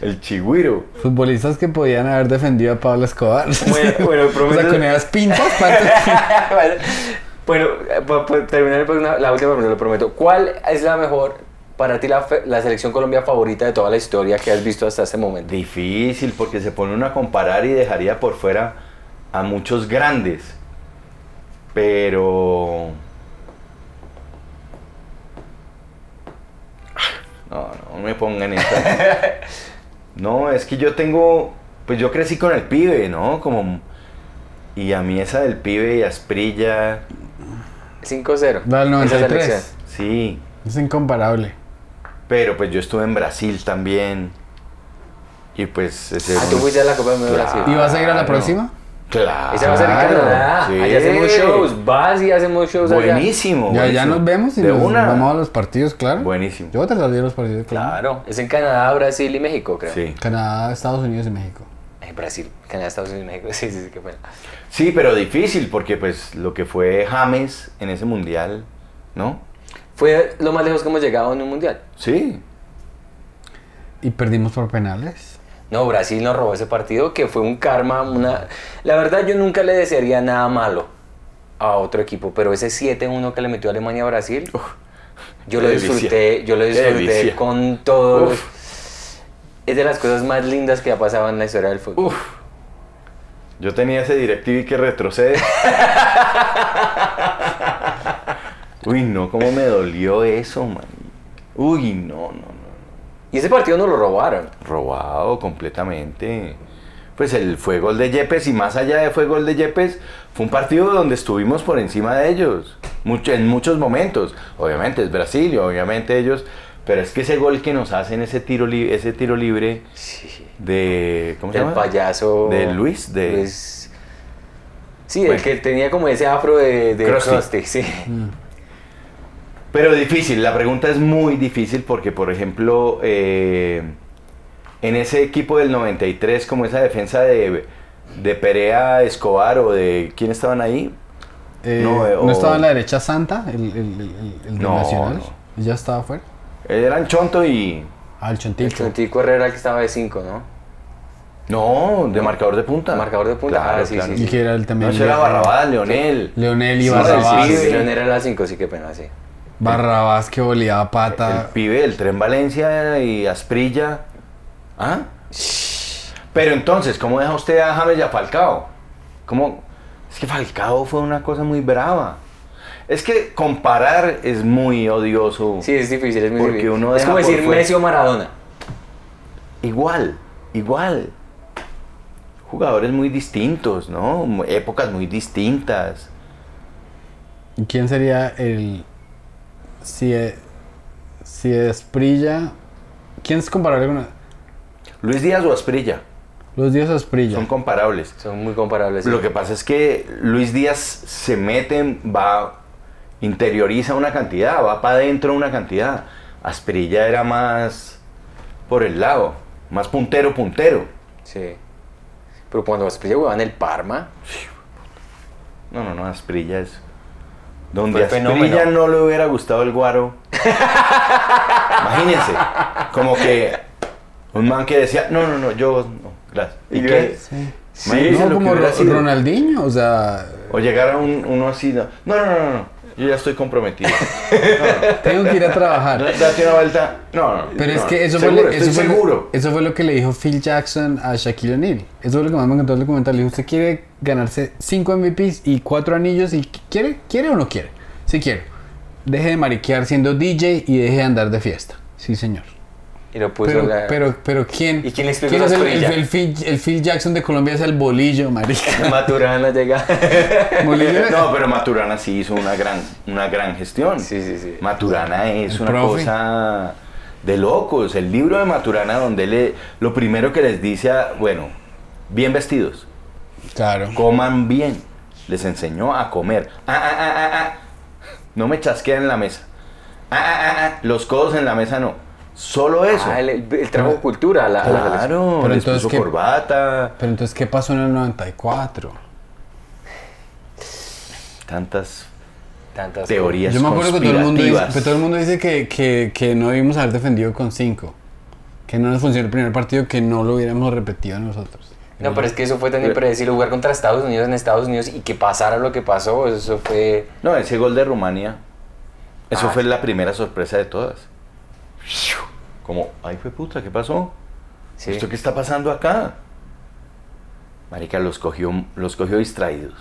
El chigüiro. Futbolistas que podían haber defendido a Pablo Escobar. Bueno, bueno, [laughs] o sea, con esas pintas, parte- bueno, bueno, para para terminar pues, una- la última pregunta, lo prometo. ¿Cuál es la mejor, para ti, la, fe- la selección Colombia favorita de toda la historia que has visto hasta este momento? Difícil, porque se pone uno a comparar y dejaría por fuera a muchos grandes. Pero. No, no me pongan esta. [laughs] no, es que yo tengo, pues yo crecí con el pibe, ¿no? Como y a mí esa del pibe y Asprilla, 5-0. La del Esa 93. selección. sí. Es incomparable. Pero pues yo estuve en Brasil también. Y pues ese Ah, tú fuiste a la Copa de Claro. Brasil. ¿Y vas a ir a la próxima? Claro. Esa va a ser en Canadá. Sí. Allá hacemos shows. Vas y hacemos shows allá. Buenísimo. Ya, ya buenísimo. nos vemos y de nos una. vamos a los partidos, claro. Buenísimo. Yo voy a tratar de ir a los partidos, claro. Claro. Es en Canadá, Brasil y México, creo. Sí. Canadá, Estados Unidos y México. Brasil, Canadá, Estados Unidos y México. [laughs] Sí, sí, sí, qué pena. Sí, pero difícil porque pues lo que fue James en ese mundial, ¿no? Fue lo más lejos que hemos llegado en un mundial. Sí. Y perdimos por penales. No, Brasil nos robó ese partido que fue un karma, una... La verdad yo nunca le desearía nada malo a otro equipo, pero ese 7-1 que le metió Alemania a Brasil, yo lo disfruté, yo lo disfruté con todo. Uf. Es de las cosas más lindas que ha pasado en la historia del fútbol. Uf. Yo tenía ese DirecTV que retrocede. [laughs] Uy, no, cómo me dolió eso, man. Uy, no, no, no. Y ese partido nos lo robaron. Robado completamente. Pues el fue gol de Yepes y más allá de fue gol de Yepes, fue un partido donde estuvimos por encima de ellos. Mucho, en muchos momentos. Obviamente es Brasil y obviamente ellos. Pero es que ese gol que nos hacen, ese tiro, li- ese tiro libre Sí. de. ¿Cómo se Del llama? payaso. De Luis, de. Luis- Sí, el que tenía como ese afro de, de Krusty. Krusty, sí. Pero difícil, la pregunta es muy difícil porque, por ejemplo, eh, en ese equipo del 93, como esa defensa de, de Perea Escobar o de. ¿Quién estaban ahí? Eh, No, no, eh, o- estaba en la derecha Santa, el, el, el, el- No, Nacional. no. Ya estaba afuera. Eran Chonto y. Ah, el El Chontico. Chontico Herrera que estaba de 5, ¿no? No, de marcador de punta. Marcador de punta, Claro, ah, sí, claro. sí, Y que era el No, también. ese era Barrabás, Leonel. Leonel y Sí, Barrabás. sí, Sí, sí. León era la 5, sí, qué pena, sí. Barrabás que volía El pata. pibe del Tren Valencia y Asprilla. ¿Ah? Pero entonces, ¿cómo deja usted a James y a Falcao? ¿Cómo? Es que Falcao fue una cosa muy brava. Es que comparar es muy odioso. Sí, es difícil, es muy Porque difícil. uno es como decir fuera. Messi o Maradona. Igual, igual. Jugadores muy distintos, ¿no? Épocas muy distintas. ¿Y ¿Quién sería el. Si. e- Si Esprilla. ¿Quién es comparable con. Luis Díaz o Asprilla Los días Esprilla. son comparables. Son muy comparables. sí. Lo que pasa es que Luis Díaz se mete, va, interioriza una cantidad, va para adentro una cantidad. Asprilla era más por el lado, más puntero, puntero. Sí. Pero cuando Asprilla jugaba en el Parma, No, no, no, Asprilla es. Donde a Asprilla no le hubiera gustado el guaro. Imagínense, como que un man que decía, no, no, no, yo no, gracias. ¿Y Y qué? Sí. Imagínense no, como. Ronaldinho, o sea. O llegar a un, uno así, no, no, no, no, no, yo ya estoy comprometido. [laughs] Tengo que ir a trabajar. Da- Date una vuelta. No, no. Pero es que eso, seguro, fue, eso, fue lo, seguro. eso fue lo que le dijo Phil Jackson a Shaquille O'Neal. Eso fue lo que más me encantó del documental. Le dijo, usted quiere ganarse 5 MVPs y 4 anillos y quiere, quiere o no quiere. Sí quiero. Deje de mariquear siendo DJ y deje de andar de fiesta. Sí, señor. Y lo puso Pero, la- pero, pero ¿quién? ¿Y quién le explicó es el, el, el Phil, el Phil Jackson de Colombia es el bolillo, marica. [laughs] Maturana llega. [laughs] Bolillo- No, pero Maturana sí hizo una gran, una gran gestión. Sí, sí, sí. Maturana es una profe. cosa de locos. El libro de Maturana donde le, lo primero que les dice a, bueno, bien vestidos, Claro. coman bien. Les enseñó a comer. Ah, ah, ah, ah, ah. No me chasqueen en la mesa. Ah, ah, ah, ah. Los codos en la mesa no. Solo eso. Ah, el, el trajo cultura la. Claro, Pero les entonces, puso ¿qué- corbata. Pero entonces, ¿qué pasó en el 94? Tantas Tantas teorías Yo me acuerdo que todo el mundo dice, conspirativas. pero todo el mundo dice que, que, que no debimos haber defendido con 5. Que no nos funcionó el primer partido, que no lo hubiéramos repetido nosotros. No, pero es que eso fue tan impredecible jugar contra Estados Unidos en Estados Unidos y que pasara lo que pasó, eso fue... No, ese gol de Rumania, eso Ah. fue la primera sorpresa de todas. Como, ay, fue puta, ¿qué pasó? Sí. ¿Esto qué está pasando acá? Marica, los cogió, los cogió distraídos.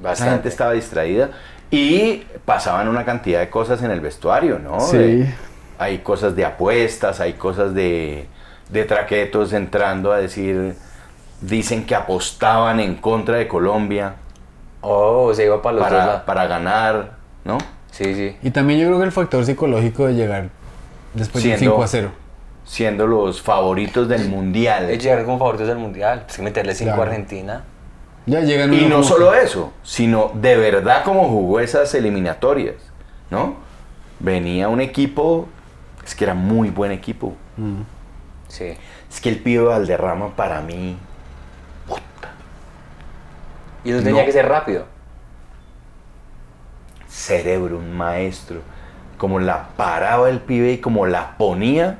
La gente Bastante. estaba distraída y pasaban una cantidad de cosas en el vestuario, ¿no? Sí. De, hay cosas de apuestas, hay cosas de, de traquetos entrando a decir, dicen que apostaban en contra de Colombia Oh, se iba para los dos para, lados. para ganar, ¿no? Sí, sí. Y también yo creo que el factor psicológico de llegar después de Siendo- 5 a 0. Siendo los favoritos del mundial. Es llegar como favoritos del mundial. Pues que meterle 5 Claro. a Argentina. Ya llegan Y no solo que- eso, sino de verdad como jugó esas eliminatorias, ¿no? Venía un equipo, es que era muy buen equipo. Mm. Sí. Es que el pibe Valderrama para mí, Y eso tenía No. que ser rápido. cerebro, un maestro. Como la paraba el pibe y como la ponía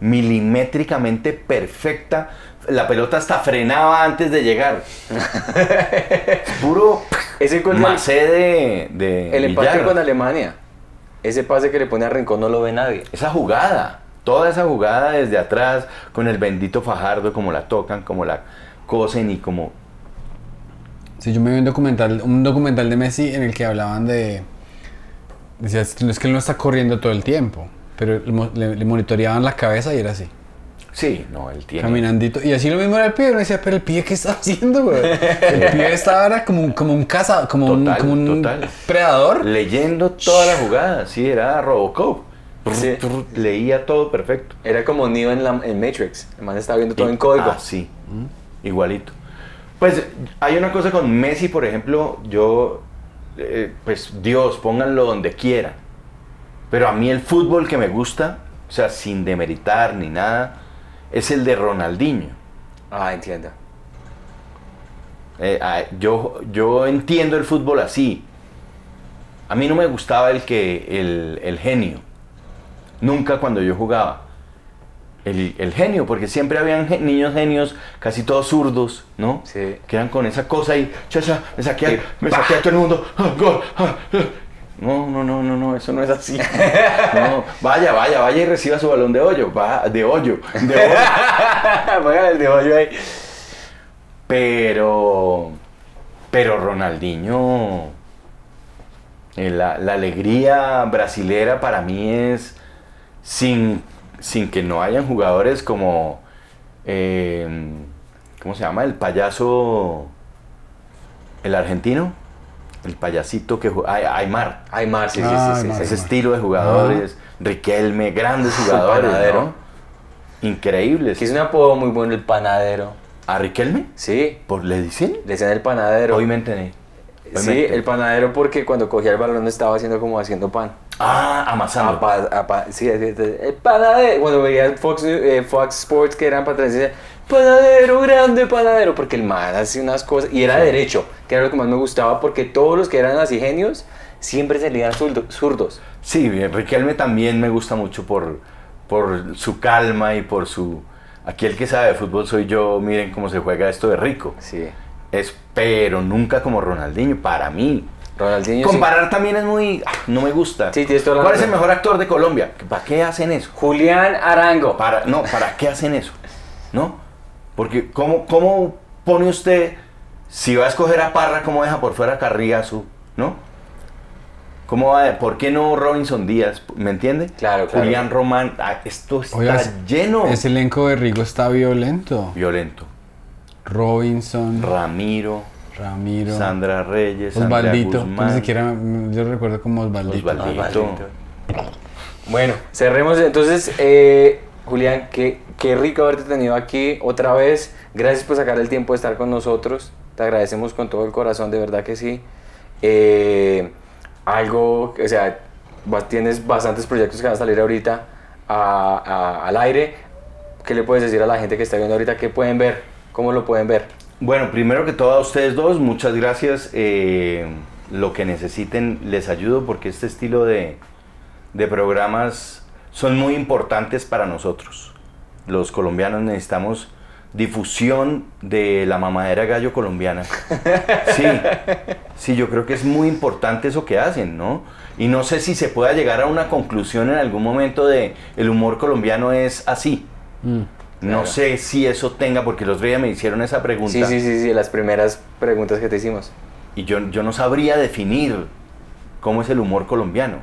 milimétricamente perfecta. La pelota hasta frenaba antes de llegar. [laughs] Puro Ese gol de, de El empate Villar. con Alemania. Ese pase que le pone a Rincón no lo ve nadie. Esa jugada, toda esa jugada desde atrás, con el bendito Fajardo, como la tocan, como la cosen y como... Sí, yo me vi un documental, un documental de Messi en el que hablaban de... Decía, es que él no está corriendo todo el tiempo, pero le, le- monitoreaban la cabeza y era así, Sí, no, él tiene... caminandito. Y así lo mismo era el pibe, uno decía, pero el pibe, ¿qué está haciendo, güey? El pibe [laughs] estaba era como, un- como un caza, como un, Total, como un total. predador. Leyendo toda la jugada, sí, era Robocop. Sí. Leía todo perfecto. Era como Neo en, la, en Matrix. Man estaba viendo todo en código. Ah, sí, igualito. Pues hay una cosa con Messi, por ejemplo, yo, eh, pues Dios, pónganlo donde quiera. Pero a mí el fútbol que me gusta, o sea, sin demeritar ni nada, es el de Ronaldinho. Ah, entiendo. Eh, ah, yo, yo entiendo el fútbol así. A mí no me gustaba el que el, el genio. Nunca cuando yo jugaba. El, el genio, porque siempre habían niños genios, casi todos zurdos, ¿no? Sí. Que eran con esa cosa y, chacha, me saqué, a, me saqué a todo el mundo. ah, ah, ah. No, no, no, no, no, eso no es así. [laughs] No, vaya, vaya, vaya y reciba su balón de hoyo, va, de hoyo, de hoyo. [laughs] El de hoyo ahí. Pero, pero Ronaldinho, eh, la, la alegría brasilera para mí es sin, sin que no hayan jugadores como, eh, ¿cómo se llama? El payaso, el argentino, el payasito que juega, Ay- Aymar. Aymar, sí, sí, Ah, sí, sí, Aymar, sí. Ese Aymar. estilo de jugadores, Riquelme, grandes jugadores, panadero. ¿no? Increíbles. Que es un apodo muy bueno, el panadero. ¿A Riquelme? Sí, ¿Por le dicen? le decían el panadero. Hoy me enteré. Me Sí, el panadero porque cuando cogía el balón estaba haciendo como haciendo pan. Ah, amasando. Apa- apa- sí, sí, sí, el panadero. Cuando veía Fox, eh, Fox Sports que eran decía, panadero, grande panadero, porque el man hacía unas cosas, y era derecho, que era lo que más me gustaba, porque todos los que eran así genios siempre salían zurdo- zurdos. Sí, Riquelme también me gusta mucho por, por su calma y por su... Aquí el que sabe de fútbol soy yo, miren cómo se juega esto de rico. Sí. Es, pero nunca como Ronaldinho, para mí. Ronaldinho. sí. Comparar también es muy... ah, no me gusta. Sí, tienes toda la ¿Cuál es el razón. mejor actor de Colombia? ¿Para qué hacen eso? Julián Arango. Para, no, ¿para qué hacen eso? ¿No? Porque ¿cómo, cómo pone usted, si va a escoger a Parra, cómo deja por fuera a Carriazo? ¿No? ¿Cómo va? ¿Por qué no Robinson Díaz? ¿Me entiende? Claro, claro. Julián Román. ah, esto está Oiga, lleno. Ese elenco de Rigo está violento. Violento. Robinson, Ramiro, Ramiro, Sandra Reyes, Osvaldito. Guzmán, Ni siquiera yo recuerdo como Osvaldito. Osvaldito. Osvaldito. Bueno, cerremos entonces. eh, Julián, qué, qué rico haberte tenido aquí otra vez. Gracias por sacar el tiempo de estar con nosotros. Te agradecemos con todo el corazón, de verdad que sí. Eh, algo, o sea, va- tienes bastantes proyectos que van a salir ahorita a- a- al aire. ¿Qué le puedes decir a la gente que está viendo ahorita? ¿Qué pueden ver? ¿Cómo lo pueden ver? Bueno, primero que todo a ustedes dos, muchas gracias. Eh, lo que necesiten les ayudo porque este estilo de, de programas son muy importantes para nosotros. Los colombianos necesitamos difusión de la mamadera gallo colombiana. [laughs] Sí, sí, yo creo que es muy importante eso que hacen, ¿no? Y no sé si se pueda llegar a una conclusión en algún momento de el humor colombiano es así. Mm. No sé si eso tenga, porque los otro día me hicieron esa pregunta Sí, sí, sí, sí, las primeras preguntas que te hicimos. y yo, yo no sabría definir cómo es el humor colombiano.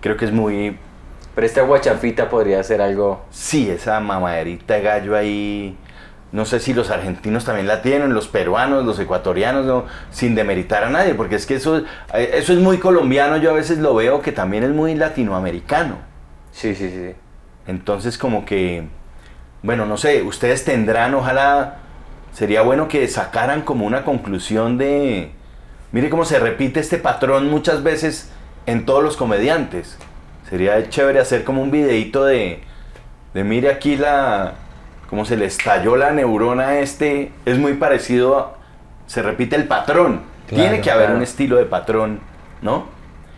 Creo que es muy Pero esta guachafita podría ser algo. Sí, esa mamaderita de gallo ahí. No sé si los argentinos también la tienen, los peruanos, los ecuatorianos, no, sin demeritar a nadie, porque es que eso, eh, eso es muy colombiano, yo a veces lo veo que también es muy latinoamericano. Sí, sí, sí. Entonces como que, bueno, no sé, ustedes tendrán, ojalá, sería bueno que sacaran como una conclusión de, mire cómo se repite este patrón muchas veces en todos los comediantes. Sería chévere hacer como un videito de, de mire aquí la, cómo se le estalló la neurona a este, es muy parecido, a- se repite el patrón. Claro, Tiene que haber claro. un estilo de patrón, ¿no?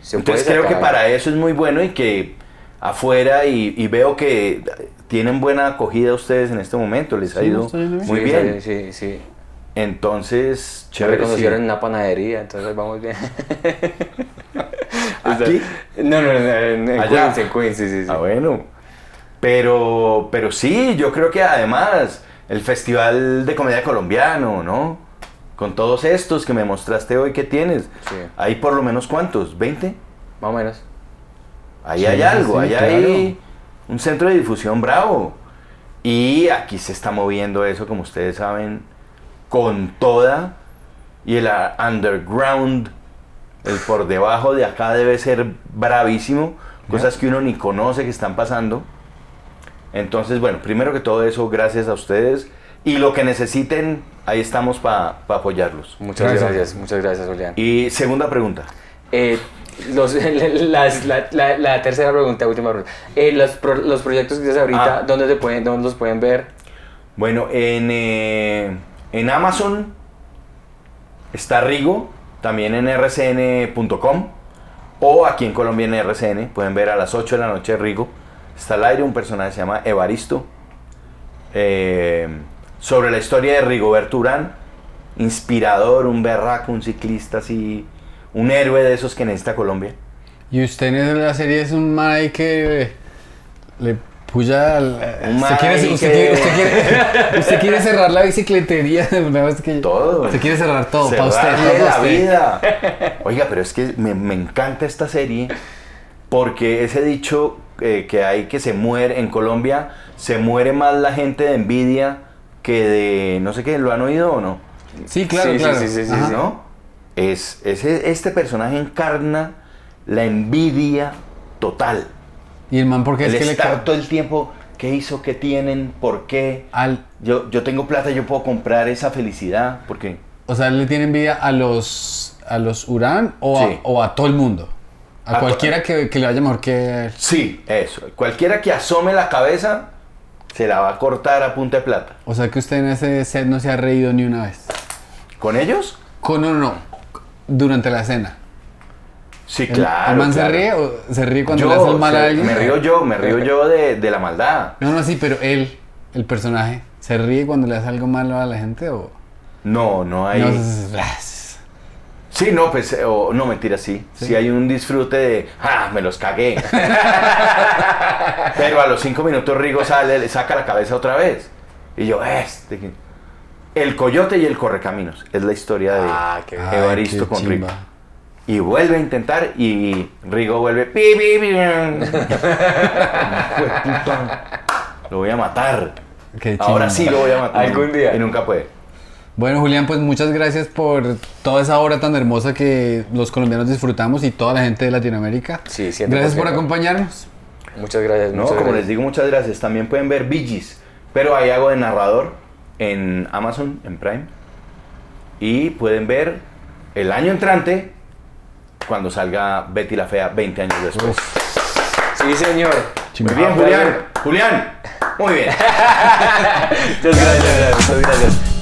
Se Entonces creo que para eso es muy bueno y que afuera y, y veo que tienen buena acogida ustedes en este momento, les ha Sí, ido muy Sí, bien. Sí, sí. Entonces, Se chévere. sí. reconocieron en una panadería, entonces vamos bien. [laughs] ¿Aquí? No, no, no, en, en Allá. Queens, en Queens, sí, sí, sí. Ah, bueno. Pero, pero sí, yo creo que además el Festival de Comedia Colombiano, ¿no? Con todos estos que me mostraste hoy que tienes. Sí. Hay por lo menos cuántos, ¿20? Más o menos. Ahí Sí, hay algo, sí, ahí claro. hay un centro de difusión bravo. Y aquí se está moviendo eso, como ustedes saben, con toda. Y el ah, underground, el por debajo de acá debe ser bravísimo. Cosas que uno ni conoce que están pasando. Entonces, bueno, primero que todo eso, gracias a ustedes. Y lo que necesiten, ahí estamos para apoyarlos. Muchas Gracias. gracias, muchas gracias, Julián. Y segunda pregunta. Eh, los, [laughs] las- la, la- la tercera pregunta, última pregunta. Eh, los, pro- los proyectos que tienes ahorita, Ah. ¿dónde, se pueden, ¿dónde los pueden ver? Bueno, en, eh, en Amazon está Rigo, también en rcn.com o aquí en Colombia en RCN. Pueden ver a las 8 de la noche Rigo. Está al aire un personaje que se llama Evaristo. eh, sobre la historia de Rigoberto Urán. Inspirador, un berraco, un ciclista así. Un héroe de esos que necesita Colombia. Y usted en la serie es un Mai que le puya al. Un usted, quiere, usted, que- quiere, usted, quiere, [laughs] usted quiere cerrar la bicicletería de una vez que. Todo. Usted quiere cerrar todo. Para usted. La usted. vida. [laughs] Oiga, pero es que me, me encanta esta serie porque ese dicho eh, que hay que se muere en Colombia, se muere más la gente de envidia que de no sé qué, ¿lo han oído o no? Sí, claro, Sí, claro. sí, sí, sí, sí. ¿No? Es, ese, este personaje encarna la envidia total. Y el man, porque es el que le estar ca- todo el tiempo, ¿qué hizo? ¿Qué tienen? ¿Por qué? al, Yo, yo tengo plata, yo puedo comprar esa felicidad. porque O sea, le tiene envidia a los a los Urán o, Sí. a, o a todo el mundo. A, cualquiera que, que le vaya mejor que. Sí, eso. Cualquiera que asome la cabeza se la va a cortar a punta de plata. O sea que usted en ese set no se ha reído ni una vez. ¿Con ellos? Con no, no, no. Durante la cena. Sí, ¿El- claro. ¿El man claro. se ríe o se ríe cuando Yo, le hace el mal a se- alguien? me río yo, me río yo de, de la maldad. No, no, sí, pero él, el personaje, ¿se ríe cuando le hace algo malo a la gente o...? No, no hay... No, Sí, no, pues, eh, o, no, mentira, sí. sí. hay un disfrute de, ¡ah, me los cagué! [laughs] Pero a los cinco minutos Rigo sale, le saca la cabeza otra vez. Y yo, este... que-". El coyote y el correcaminos. Es la historia de Ah, qué bien. Ay, Evaristo qué con Rigo. chimba. Y vuelve a intentar y Rigo vuelve. "Pi, pi, pi". [laughs] Lo voy a matar. Qué Ahora sí lo voy a matar. Algún día. Y nunca puede. Bueno, Julián, pues muchas gracias por toda esa obra tan hermosa que los colombianos disfrutamos y toda la gente de Latinoamérica. Sí, 100%. Gracias por acompañarnos. Muchas gracias. No, muchas como les digo, muchas gracias. También pueden ver Gees, Pero ahí hago de narrador en Amazon, en Prime. Y pueden ver el año entrante cuando salga Betty la Fea 20 años después. Sí, señor. Muy bien, Julián. Julián. Muy bien. [laughs] Muchas gracias, muchas gracias.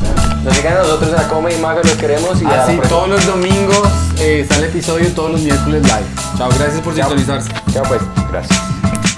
Nos sigan a nosotros a Come y Maga, los queremos y Así todos los domingos eh, sale episodio, todos los miércoles live. Chao, gracias por Chao. sintonizarse. Chao pues. Gracias.